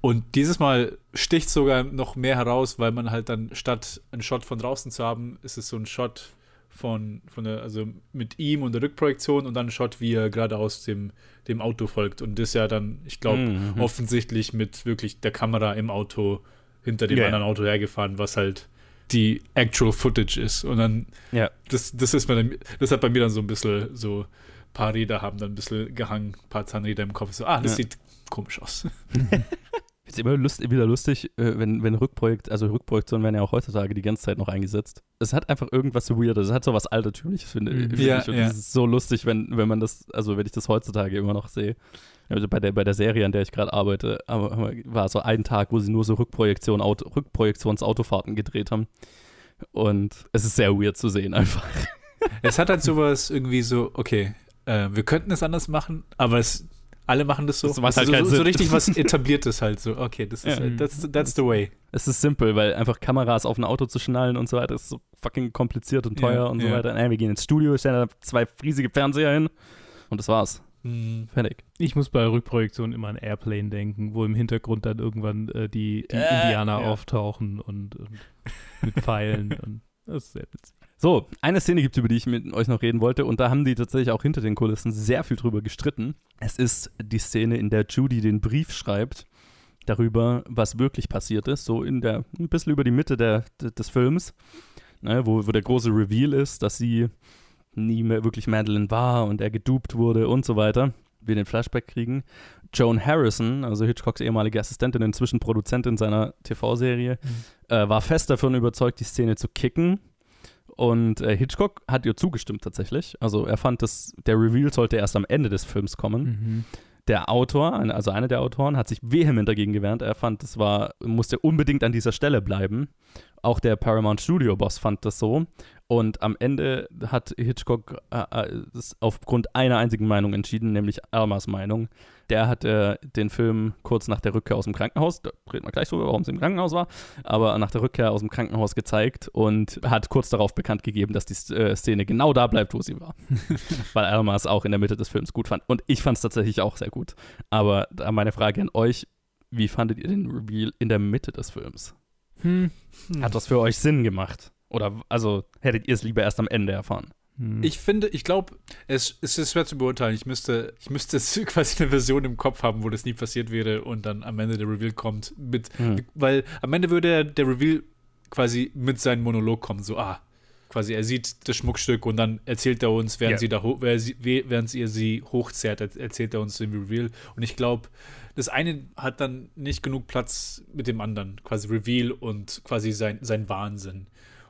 Und dieses Mal sticht sogar noch mehr heraus, weil man halt dann statt einen Shot von draußen zu haben, ist es so ein Shot von, von der, also mit ihm und der Rückprojektion und dann ein Shot, wie er gerade aus dem, dem Auto folgt. Und das ja dann, ich glaube, Mhm. offensichtlich mit wirklich der Kamera im Auto hinter dem ja. anderen Auto hergefahren, was halt die actual Footage ist. Und dann, Ja. das, das ist mir dann, das hat bei mir dann so ein bisschen so, ein paar Räder haben dann ein bisschen gehangen, ein paar Zahnräder im Kopf. So, ah, das Ja. sieht komisch aus. Ist immer lust, wieder lustig, äh, wenn, wenn Rückprojekt, also Rückprojektionen werden ja auch heutzutage die ganze Zeit noch eingesetzt. Es hat einfach irgendwas Weirdes, es hat so was Altertümliches, finde Mhm. finde Ja, ich. Und ja. es ist so lustig, wenn, wenn man das, also wenn ich das heutzutage immer noch sehe. Also bei der, bei der Serie, an der ich gerade arbeite, war so ein Tag, wo sie nur so Rückprojektion, Auto, Rückprojektionsautofahrten gedreht haben. Und es ist sehr weird zu sehen einfach. Es hat halt sowas irgendwie so, okay, äh, wir könnten es anders machen, aber es, Alle machen das so. Das macht halt so, so Sinn. richtig was etabliertes halt so. Okay, das ist, Ja. äh, that's, that's the way. Es ist simpel, weil einfach Kameras auf ein Auto zu schnallen und so weiter ist so fucking kompliziert und teuer Ja, und so ja. weiter. Nein, wir gehen ins Studio, stellen da zwei riesige Fernseher hin und das war's. Hm. Fertig. Ich muss bei Rückprojektion immer an Airplane denken, wo im Hintergrund dann irgendwann äh, die, die Äh, Indianer ja. auftauchen und, und mit Pfeilen. und das ist sehr witzig. So, eine Szene gibt es, über die ich mit euch noch reden wollte, und da haben die tatsächlich auch hinter den Kulissen sehr viel drüber gestritten. Es ist die Szene, in der Judy den Brief schreibt darüber, was wirklich passiert ist, so in der, ein bisschen über die Mitte der, de- des Films, ne, wo, wo der große Reveal ist, dass sie nie mehr wirklich Madeline war und er gedupt wurde und so weiter. Wir den Flashback kriegen. Joan Harrison, also Hitchcocks ehemalige Assistentin, inzwischen Produzentin seiner TV-Serie, äh, war fest davon überzeugt, die Szene zu kicken. Und äh, Hitchcock hat ihr zugestimmt tatsächlich. Also er fand, dass der Reveal sollte erst am Ende des Films kommen. Mhm. Der Autor, also einer der Autoren, hat sich vehement dagegen gewehrt. Er fand, es war, musste unbedingt an dieser Stelle bleiben. Auch der Paramount Studio Boss fand das so. Und am Ende hat Hitchcock äh, äh, es aufgrund einer einzigen Meinung entschieden, nämlich Almas Meinung. Der hat äh, den Film kurz nach der Rückkehr aus dem Krankenhaus, da reden wir gleich drüber, warum es im Krankenhaus war, aber nach der Rückkehr aus dem Krankenhaus gezeigt und hat kurz darauf bekannt gegeben, dass die äh, Szene genau da bleibt, wo sie war. Weil Alma es auch in der Mitte des Films gut fand. Und ich fand es tatsächlich auch sehr gut. Aber da meine Frage an euch, wie fandet ihr den Reveal in der Mitte des Films? Hm. Hat das für euch Sinn gemacht? Oder also hättet ihr es lieber erst am Ende erfahren? Hm. Ich finde, ich glaube, es, es ist schwer zu beurteilen. Ich müsste, ich müsste quasi eine Version im Kopf haben, wo das nie passiert wäre und dann am Ende der Reveal kommt mit, Hm. weil am Ende würde der, Reveal quasi mit seinem Monolog kommen, so, ah, quasi er sieht das Schmuckstück und dann erzählt er uns, während Ja. sie da während ihr sie hochzerrt, er- erzählt er uns den Reveal. Und ich glaube, das eine hat dann nicht genug Platz mit dem anderen, quasi Reveal und quasi sein, sein Wahnsinn.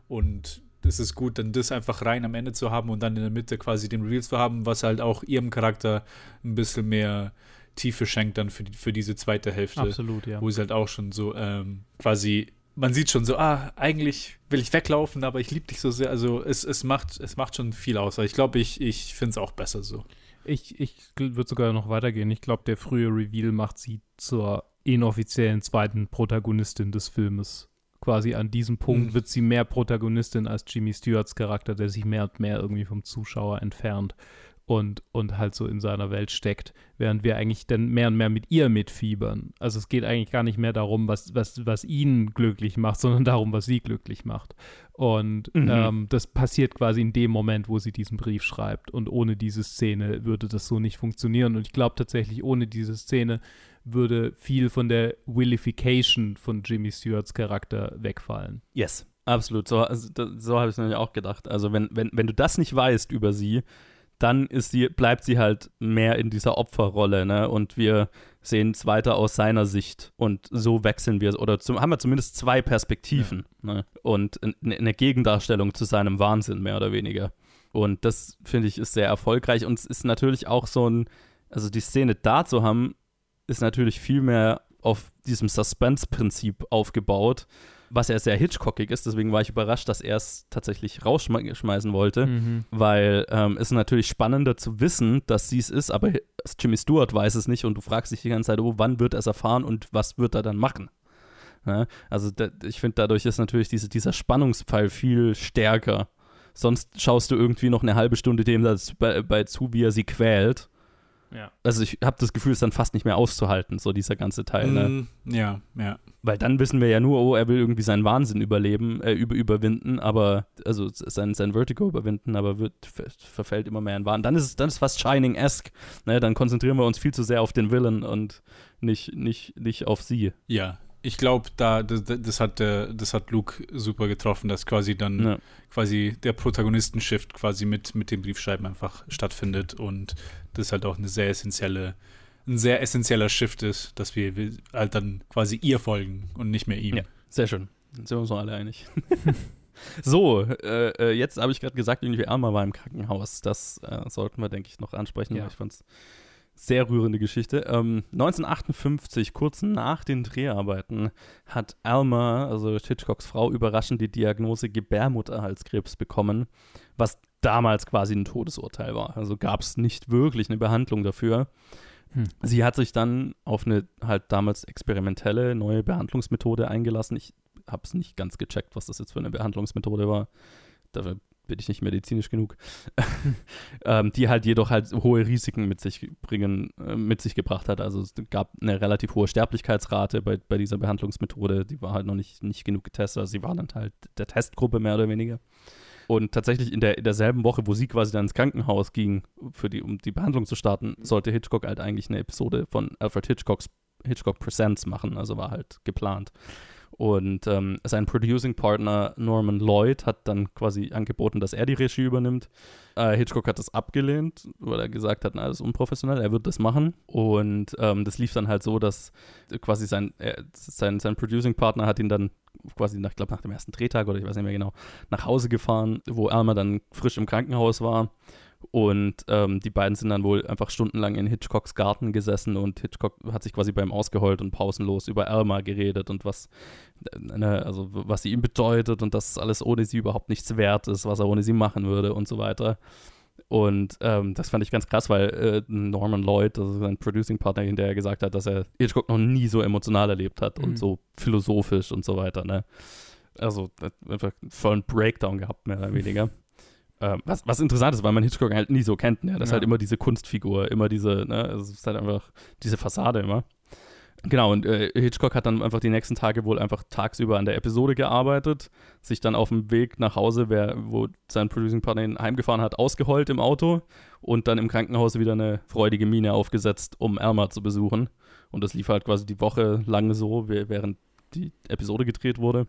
Und es ist gut, dann das einfach rein am Ende zu haben und dann in der Mitte quasi den Reveal zu haben, was halt auch ihrem Charakter ein bisschen mehr Tiefe schenkt dann für, die, für diese zweite Hälfte Absolut, ja. wo sie halt auch schon so ähm, quasi, man sieht schon so, ah, eigentlich will ich weglaufen, aber ich liebe dich so sehr. Also es, es, macht, es macht schon viel aus. Aber Ich glaube, ich, ich finde es auch besser so. Ich, ich würde sogar noch weitergehen. Ich glaube, der frühe Reveal macht sie zur inoffiziellen zweiten Protagonistin des Filmes. Quasi an diesem Punkt Mhm. wird sie mehr Protagonistin als Jimmy Stewarts Charakter, der sich mehr und mehr irgendwie vom Zuschauer entfernt und, und halt so in seiner Welt steckt, während wir eigentlich dann mehr und mehr mit ihr mitfiebern. Also es geht eigentlich gar nicht mehr darum, was, was, was ihn glücklich macht, sondern darum, was sie glücklich macht. Und Mhm. ähm, das passiert quasi in dem Moment, wo sie diesen Brief schreibt. Und ohne diese Szene würde das so nicht funktionieren. Und ich glaube tatsächlich, ohne diese Szene würde viel von der Willification von Jimmy Stewarts Charakter wegfallen. Yes, absolut. So, also, so habe ich es nämlich auch gedacht. Also wenn, wenn, wenn du das nicht weißt über sie, dann ist sie, bleibt sie halt mehr in dieser Opferrolle, ne? Und wir sehen es weiter aus seiner Sicht. Und so wechseln wir, oder zum, haben wir zumindest zwei Perspektiven, ne? Und eine, eine Gegendarstellung zu seinem Wahnsinn, mehr oder weniger. Und das, finde ich, ist sehr erfolgreich. Und es ist natürlich auch so ein, also die Szene da zu haben, ist natürlich viel mehr auf diesem Suspense-Prinzip aufgebaut, was ja sehr Hitchcockig ist. Deswegen war ich überrascht, dass er es tatsächlich rausschmeißen wollte, weil ähm, es natürlich spannender zu wissen, dass sie es ist, aber Jimmy Stewart weiß es nicht und du fragst dich die ganze Zeit, oh, wann wird er es erfahren und was wird er dann machen? Ja, also da, ich finde, dadurch ist natürlich diese, dieser Spannungspfeil viel stärker. Sonst schaust du irgendwie noch eine halbe Stunde dem bei, bei zu, wie er sie quält. Ja. Also ich habe das Gefühl, es ist dann fast nicht mehr auszuhalten, so dieser ganze Teil. Ne? Mm, ja, ja. Weil dann wissen wir ja nur, oh, er will irgendwie seinen Wahnsinn überleben, äh, über, überwinden, aber, also sein, sein Vertigo überwinden, aber wird, ver, verfällt immer mehr in Wahn. Dann ist es dann ist fast Shining-esque. Ne? Dann konzentrieren wir uns viel zu sehr auf den Villain und nicht, nicht, nicht auf sie. Ja. Ich glaube, da, das, das, hat, der- das hat Luke super getroffen, dass quasi dann Ja. quasi der Protagonistenshift quasi mit, mit dem Briefschreiben einfach stattfindet und das halt auch eine sehr essentielle, ein sehr essentieller Shift ist, dass wir halt dann quasi ihr folgen und nicht mehr ihm. Ja. Sehr schön. Sind wir uns noch alle einig. so, äh, äh, jetzt habe ich gerade gesagt, irgendwie Alma war im Krankenhaus. Das äh, sollten wir, denke ich, noch ansprechen. Ja. Ich fand es sehr rührende Geschichte. Ähm, 1958, kurz nach den Dreharbeiten, hat Alma, also Hitchcocks Frau, überraschend die Diagnose Gebärmutterhalskrebs bekommen, was damals quasi ein Todesurteil war. Also gab es nicht wirklich eine Behandlung dafür. Hm. Sie hat sich dann auf eine halt damals experimentelle neue Behandlungsmethode eingelassen. Ich habe es nicht ganz gecheckt, was das jetzt für eine Behandlungsmethode war. Dafür bin ich nicht medizinisch genug, ähm, die halt jedoch halt hohe Risiken mit sich bringen, äh, mit sich gebracht hat. Also es gab eine relativ hohe Sterblichkeitsrate bei, bei dieser Behandlungsmethode, die war halt noch nicht, nicht genug getestet. Also sie war dann halt der Testgruppe mehr oder weniger. Und tatsächlich in, der, in derselben Woche, wo sie quasi dann ins Krankenhaus ging, für die, um die Behandlung zu starten, sollte Hitchcock halt eigentlich eine Episode von Alfred Hitchcocks Hitchcock Presents machen, also war halt geplant. Und ähm, sein Producing Partner Norman Lloyd hat dann quasi angeboten, dass er die Regie übernimmt. Äh, Hitchcock hat das abgelehnt, weil er gesagt hat, na, das ist unprofessionell, er wird das machen. Und ähm, das lief dann halt so, dass quasi sein, er, sein, sein Producing Partner hat ihn dann quasi, nach, glaube nach dem ersten Drehtag oder ich weiß nicht mehr genau, nach Hause gefahren, wo Alma dann frisch im Krankenhaus war und ähm, die beiden sind dann wohl einfach stundenlang in Hitchcocks Garten gesessen und Hitchcock hat sich quasi beim Ausgeheult und pausenlos über Alma geredet und was, äh, ne, also was sie ihm bedeutet und dass alles ohne sie überhaupt nichts wert ist, was er ohne sie machen würde und so weiter. Und ähm, das fand ich ganz krass, weil äh, Norman Lloyd, also sein Producing-Partner, hinterher gesagt hat, dass er Hitchcock noch nie so emotional erlebt hat mhm. und so philosophisch und so weiter. Ne? Also einfach voll einen Breakdown gehabt, mehr oder weniger. Ähm, was, was interessant ist, weil man Hitchcock halt nie so kennt. Ne? Das ja. ist halt immer diese Kunstfigur, immer diese, ne? Es ist halt einfach diese Fassade immer. Genau, und äh, Hitchcock hat dann einfach die nächsten Tage wohl einfach tagsüber an der Episode gearbeitet, sich dann auf dem Weg nach Hause, wer, wo sein Producing-Partner ihn heimgefahren hat, ausgeheult im Auto und dann im Krankenhaus wieder eine freudige Miene aufgesetzt, um Elmer zu besuchen. Und das lief halt quasi die Woche lang so, während die Episode gedreht wurde.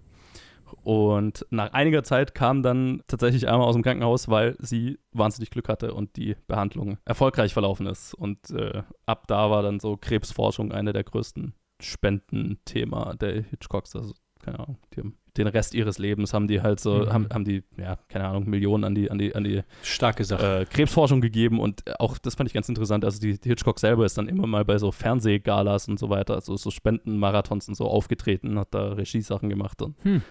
Und nach einiger Zeit kam dann tatsächlich einmal aus dem Krankenhaus, weil sie wahnsinnig Glück hatte und die Behandlung erfolgreich verlaufen ist. Und äh, ab da war dann so Krebsforschung eine der größten Spendenthema der Hitchcocks. Also, keine Ahnung, die haben den Rest ihres Lebens haben die halt so, mhm. haben, haben die, ja, keine Ahnung, Millionen an die, an die, an die starke Sache. Äh, Krebsforschung gegeben und auch das fand ich ganz interessant. Also die, die Hitchcock selber ist dann immer mal bei so Fernsehgalas und so weiter, also so Spendenmarathons und so aufgetreten, hat da Regiesachen gemacht und hm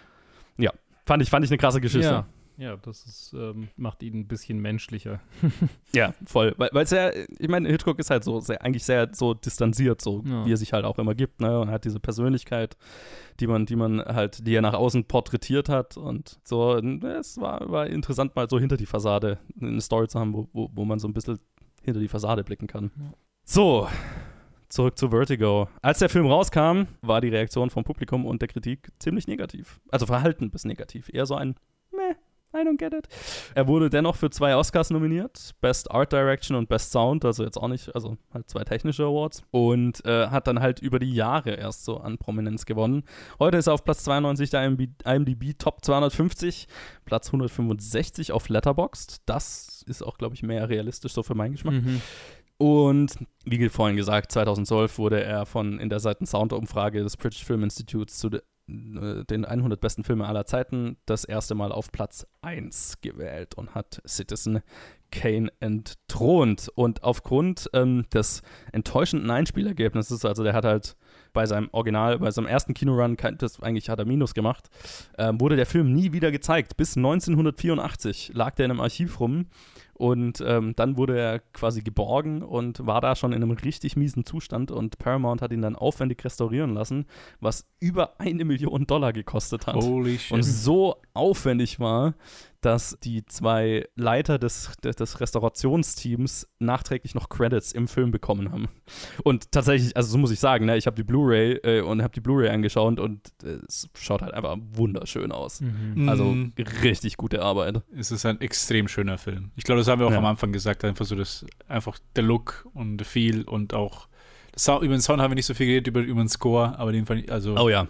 fand ich, fand ich eine krasse Geschichte. Ja. Ja, das ist, ähm, macht ihn ein bisschen menschlicher. ja, voll. Weil es ja, ich meine, Hitchcock ist halt so sehr, eigentlich sehr so distanziert, so ja. wie er sich halt auch immer gibt, ne? Und hat diese Persönlichkeit, die man, die man halt, die er nach außen porträtiert hat. Und so, es war, war interessant, mal so hinter die Fassade eine Story zu haben, wo, wo, wo man so ein bisschen hinter die Fassade blicken kann. Ja. So, zurück zu Vertigo. Als der Film rauskam, war die Reaktion vom Publikum und der Kritik ziemlich negativ. Also verhalten bis negativ. Eher so ein meh, I don't get it. Er wurde dennoch für zwei Oscars nominiert: Best Art Direction und Best Sound, also jetzt auch nicht, also halt zwei technische Awards. Und äh, hat dann halt über die Jahre erst so an Prominenz gewonnen. Heute ist er auf Platz 92 der IMDb, Top 250, Platz 165 auf Letterboxd. Das ist auch, glaube ich, mehr realistisch so für meinen Geschmack. Mhm. Und wie vorhin gesagt, 2012 wurde er von in der Seiten-Sound-Umfrage des British Film Institutes zu äh, den 100 besten Filmen aller Zeiten das erste Mal auf Platz 1 gewählt und hat Citizen Kane entthront. Und aufgrund ähm, des enttäuschenden Einspielergebnisses, also der hat halt bei seinem Original, bei seinem ersten Kinorun, das eigentlich hat er Minus gemacht, äh, wurde der Film nie wieder gezeigt. Bis 1984 lag der in einem Archiv rum und ähm, dann wurde er quasi geborgen und war da schon in einem richtig miesen Zustand. Und Paramount hat ihn dann aufwendig restaurieren lassen, was über eine Million Dollar gekostet hat. Holy shit. Und so aufwendig war, dass die zwei Leiter des, des, des, Restaurationsteams nachträglich noch Credits im Film bekommen haben. Und tatsächlich, also so muss ich sagen, ne, ich habe die Blu-ray äh, und habe die Blu-ray angeschaut und äh, es schaut halt einfach wunderschön aus. Mhm. Also mhm. richtig gute Arbeit. Es ist ein extrem schöner Film. Ich glaube, das haben wir auch ja. am Anfang gesagt, einfach so das, einfach der Look und der Feel und auch Sound, über den Sound haben wir nicht so viel geredet, über, über den Score, aber den fand ich, also oh ja.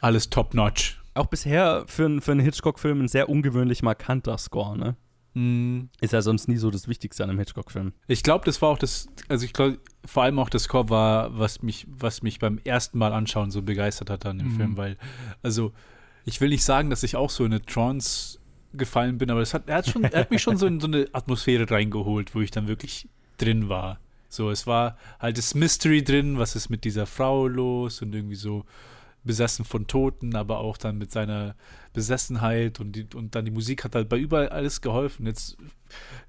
alles top-notch auch bisher für, für einen Hitchcock-Film ein sehr ungewöhnlich markanter Score, ne? Mm. Ist ja sonst nie so das Wichtigste an einem Hitchcock-Film. Ich glaube, das war auch das, also ich glaube, vor allem auch das Score war, was mich, was mich beim ersten Mal anschauen so begeistert hat an dem mm. Film, weil, also, ich will nicht sagen, dass ich auch so in eine Trance gefallen bin, aber das hat, er, hat schon, er hat mich schon so in so eine Atmosphäre reingeholt, wo ich dann wirklich drin war. So, es war halt das Mystery drin, was ist mit dieser Frau los und irgendwie so besessen von Toten, aber auch dann mit seiner Besessenheit und, die, und dann die Musik hat halt bei überall alles geholfen. Jetzt,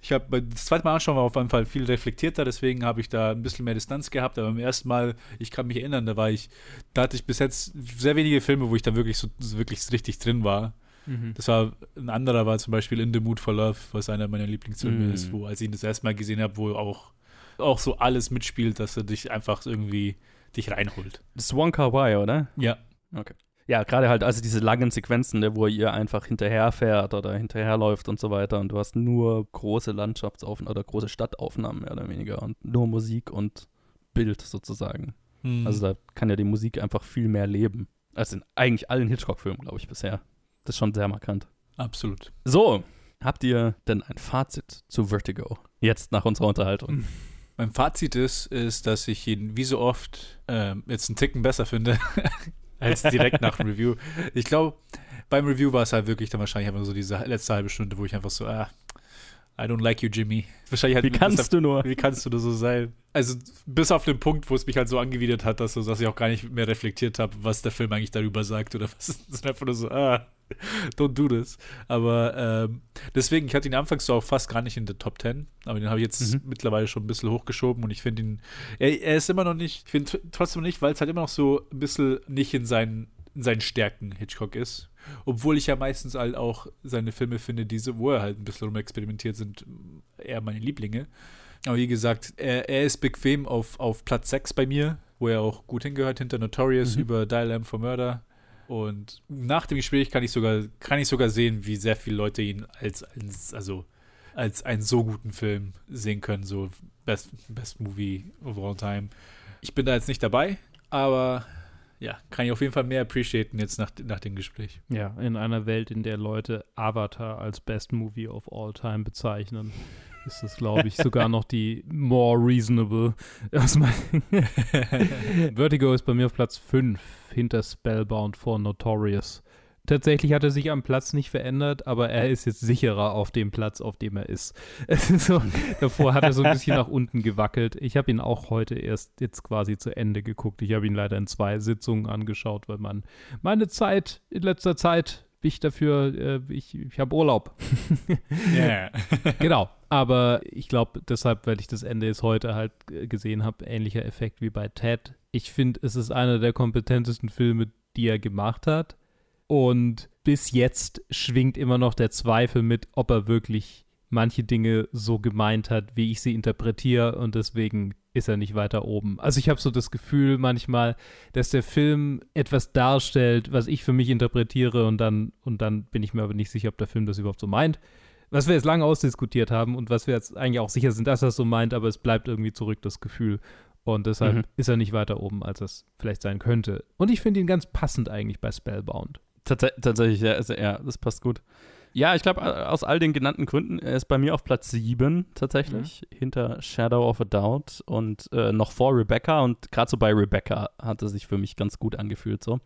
ich habe das zweite Mal anschauen war auf jeden Fall viel reflektierter, deswegen habe ich da ein bisschen mehr Distanz gehabt, aber beim ersten Mal, ich kann mich erinnern, da war ich, da hatte ich bis jetzt sehr wenige Filme, wo ich da wirklich so wirklich richtig drin war. Mhm. Das war ein anderer war zum Beispiel In the Mood for Love, was einer meiner Lieblingsfilme Mhm. ist, wo als ich ihn das erste Mal gesehen habe, wo auch auch so alles mitspielt, dass er dich einfach irgendwie dich reinholt. Das ist Wong Kar Wai, oder? Ja. Ja, gerade halt also diese langen Sequenzen, ne, wo er ihr einfach hinterherfährt oder hinterherläuft und so weiter und du hast nur große Landschaftsaufnahmen oder große Stadtaufnahmen mehr oder weniger und nur Musik und Bild sozusagen. Hm. Also da kann ja die Musik einfach viel mehr leben als in eigentlich allen Hitchcock-Filmen, glaube ich, bisher. Das ist schon sehr markant. absolut. So, habt ihr denn ein Fazit zu Vertigo? Jetzt nach unserer Unterhaltung. Mein Fazit ist, ist, dass ich ihn wie so oft ähm, jetzt einen Ticken besser finde als direkt nach dem Review. Ich glaube, beim Review war es halt wirklich dann wahrscheinlich einfach so diese letzte halbe Stunde, wo ich einfach so, ah, I don't like you, Jimmy. Wahrscheinlich halt Wie kannst du nur? Wie kannst du da so sein? Also, bis auf den Punkt, wo es mich halt so angewidert hat, dass, so, dass ich auch gar nicht mehr reflektiert habe, was der Film eigentlich darüber sagt oder was. Es ist einfach nur so, ah, don't do this. Aber ähm, deswegen, ich hatte ihn anfangs so auch fast gar nicht in der Top 10, aber den habe ich jetzt Mhm. mittlerweile schon ein bisschen hochgeschoben und ich finde ihn, er, er ist immer noch nicht, ich finde trotzdem nicht, weil es halt immer noch so ein bisschen nicht in seinen, in seinen Stärken Hitchcock ist. Obwohl ich ja meistens halt auch seine Filme finde, diese, wo er halt ein bisschen rumexperimentiert sind, eher meine Lieblinge. Aber wie gesagt, er, er ist bequem auf, auf Platz 6 bei mir, wo er auch gut hingehört, hinter Notorious Mhm. über Dial M for Murder. Und nach dem Gespräch kann ich sogar, kann ich sogar sehen, wie sehr viele Leute ihn als, als, also als einen so guten Film sehen können, so Best, Best Movie of all time. Ich bin da jetzt nicht dabei, aber ja, kann ich auf jeden Fall mehr appreciaten jetzt nach, nach dem Gespräch. Ja, in einer Welt, in der Leute Avatar als Best Movie of All Time bezeichnen, ist das, glaube ich, sogar noch die more reasonable. Vertigo ist bei mir auf Platz 5 hinter Spellbound vor Notorious. Tatsächlich hat er sich am Platz nicht verändert, aber er ist jetzt sicherer auf dem Platz, auf dem er ist. So, davor hat er so ein bisschen nach unten gewackelt. Ich habe ihn auch heute erst jetzt quasi zu Ende geguckt. Ich habe ihn leider in zwei Sitzungen angeschaut, weil man meine Zeit in letzter Zeit ich dafür, äh, ich, ich habe Urlaub. Ja. genau. Aber ich glaube, deshalb, weil ich das Ende jetzt heute halt gesehen habe, ähnlicher Effekt wie bei Ted. Ich finde, es ist einer der kompetentesten Filme, die er gemacht hat. Und bis jetzt schwingt immer noch der Zweifel mit, ob er wirklich manche Dinge so gemeint hat, wie ich sie interpretiere. Und deswegen ist er nicht weiter oben. Also ich habe so das Gefühl manchmal, dass der Film etwas darstellt, was ich für mich interpretiere und dann, und dann bin ich mir aber nicht sicher, ob der Film das überhaupt so meint. Was wir jetzt lange ausdiskutiert haben und was wir jetzt eigentlich auch sicher sind, dass er es so meint, aber es bleibt irgendwie zurück, das Gefühl. Und deshalb Mhm. ist er nicht weiter oben, als es vielleicht sein könnte. Und ich finde ihn ganz passend eigentlich bei Spellbound. Tats tatsächlich, ja, ja, das passt gut. Ja, ich glaube, aus all den genannten Gründen, er ist bei mir auf Platz 7 tatsächlich, hinter Shadow of a Doubt und äh, noch vor Rebecca. Und gerade so bei Rebecca hat er sich für mich ganz gut angefühlt. So.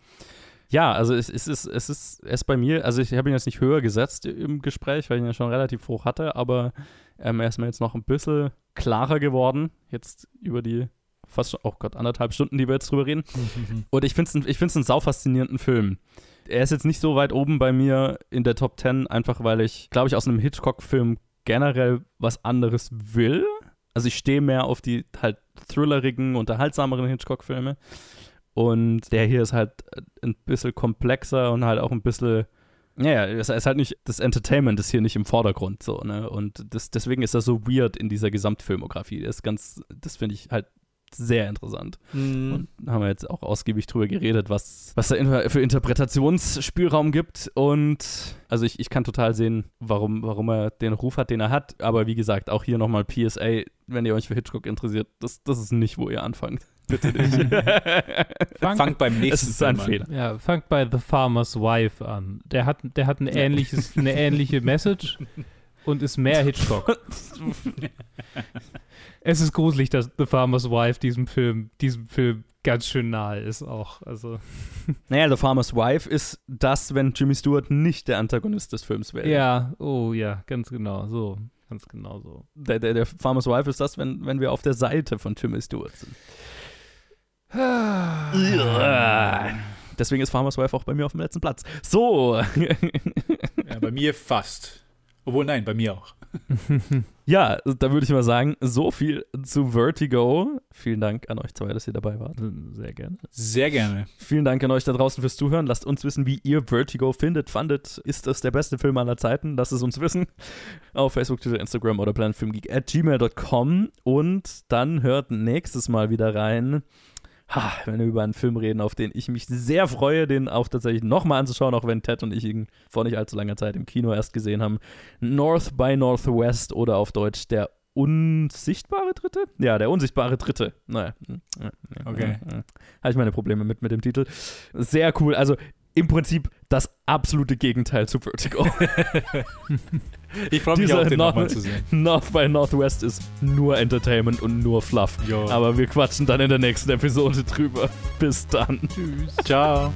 Ja, also es, es, ist, es ist es ist bei mir, also ich habe ihn jetzt nicht höher gesetzt im Gespräch, weil ich ihn ja schon relativ hoch hatte, aber ähm, er ist mir jetzt noch ein bisschen klarer geworden, jetzt über die fast schon, oh Gott, anderthalb Stunden, die wir jetzt drüber reden. Und ich finde es ich find's einen sau faszinierenden Film. Er ist jetzt nicht so weit oben bei mir in der Top 10, einfach weil ich, glaube ich, aus einem Hitchcock-Film generell was anderes will. Also ich stehe mehr auf die halt thrillerigen, unterhaltsameren Hitchcock-Filme. Und der hier ist halt ein bisschen komplexer und halt auch ein bisschen. Ja, es ist halt nicht, das Entertainment ist hier nicht im Vordergrund so, ne? Und das, deswegen ist er so weird in dieser Gesamtfilmografie. Das ist ganz, das finde ich halt sehr interessant. Mhm. Und da haben wir jetzt auch ausgiebig drüber geredet, was, was da in- für Interpretationsspielraum gibt. Und also ich, ich kann total sehen, warum, warum er den Ruf hat, den er hat. Aber wie gesagt, auch hier nochmal PSA, wenn ihr euch für Hitchcock interessiert, das, das ist nicht, wo ihr anfangt. Bitte nicht. Fangt beim nächsten es ist ein. Fehler. Ja, fangt bei The Farmer's Wife an. Der hat, der hat ein ähnliches, eine ähnliche Message und ist mehr Hitchcock. Es ist gruselig, dass The Farmer's Wife diesem Film, diesem Film ganz schön nahe ist auch. Also Naja, The Farmer's Wife ist das, wenn Jimmy Stewart nicht der Antagonist des Films wäre. ja, oh ja, ganz genau so. Ganz genau so. Der, der, der Farmer's Wife ist das, wenn, wenn wir auf der Seite von Jimmy Stewart sind. Deswegen ist Farmer's Wife auch bei mir auf dem letzten Platz. So. ja, bei mir fast. Obwohl, nein, bei mir auch. ja, da würde ich mal sagen, so viel zu Vertigo. Vielen Dank an euch zwei, dass ihr dabei wart. Sehr gerne. Sehr gerne. Vielen Dank an euch da draußen fürs Zuhören. Lasst uns wissen, wie ihr Vertigo findet, fandet. Ist das der beste Film aller Zeiten? Lasst es uns wissen. Auf Facebook, Twitter, Instagram oder planetfilmgeek at gmail.com. Und dann hört nächstes Mal wieder rein ha, wenn wir über einen Film reden, auf den ich mich sehr freue, den auch tatsächlich nochmal anzuschauen, auch wenn Ted und ich ihn vor nicht allzu langer Zeit im Kino erst gesehen haben. North by Northwest oder auf Deutsch der unsichtbare Dritte? Ja, der unsichtbare Dritte. Naja. Okay. Habe ich meine Probleme mit, mit dem Titel. Sehr cool. Also im Prinzip das absolute Gegenteil zu Vertigo. ich freue mich auch, den nochmal zu sehen. North by Northwest ist nur Entertainment und nur Fluff. Jo. Aber wir quatschen dann in der nächsten Episode drüber. Bis dann. Tschüss. Ciao.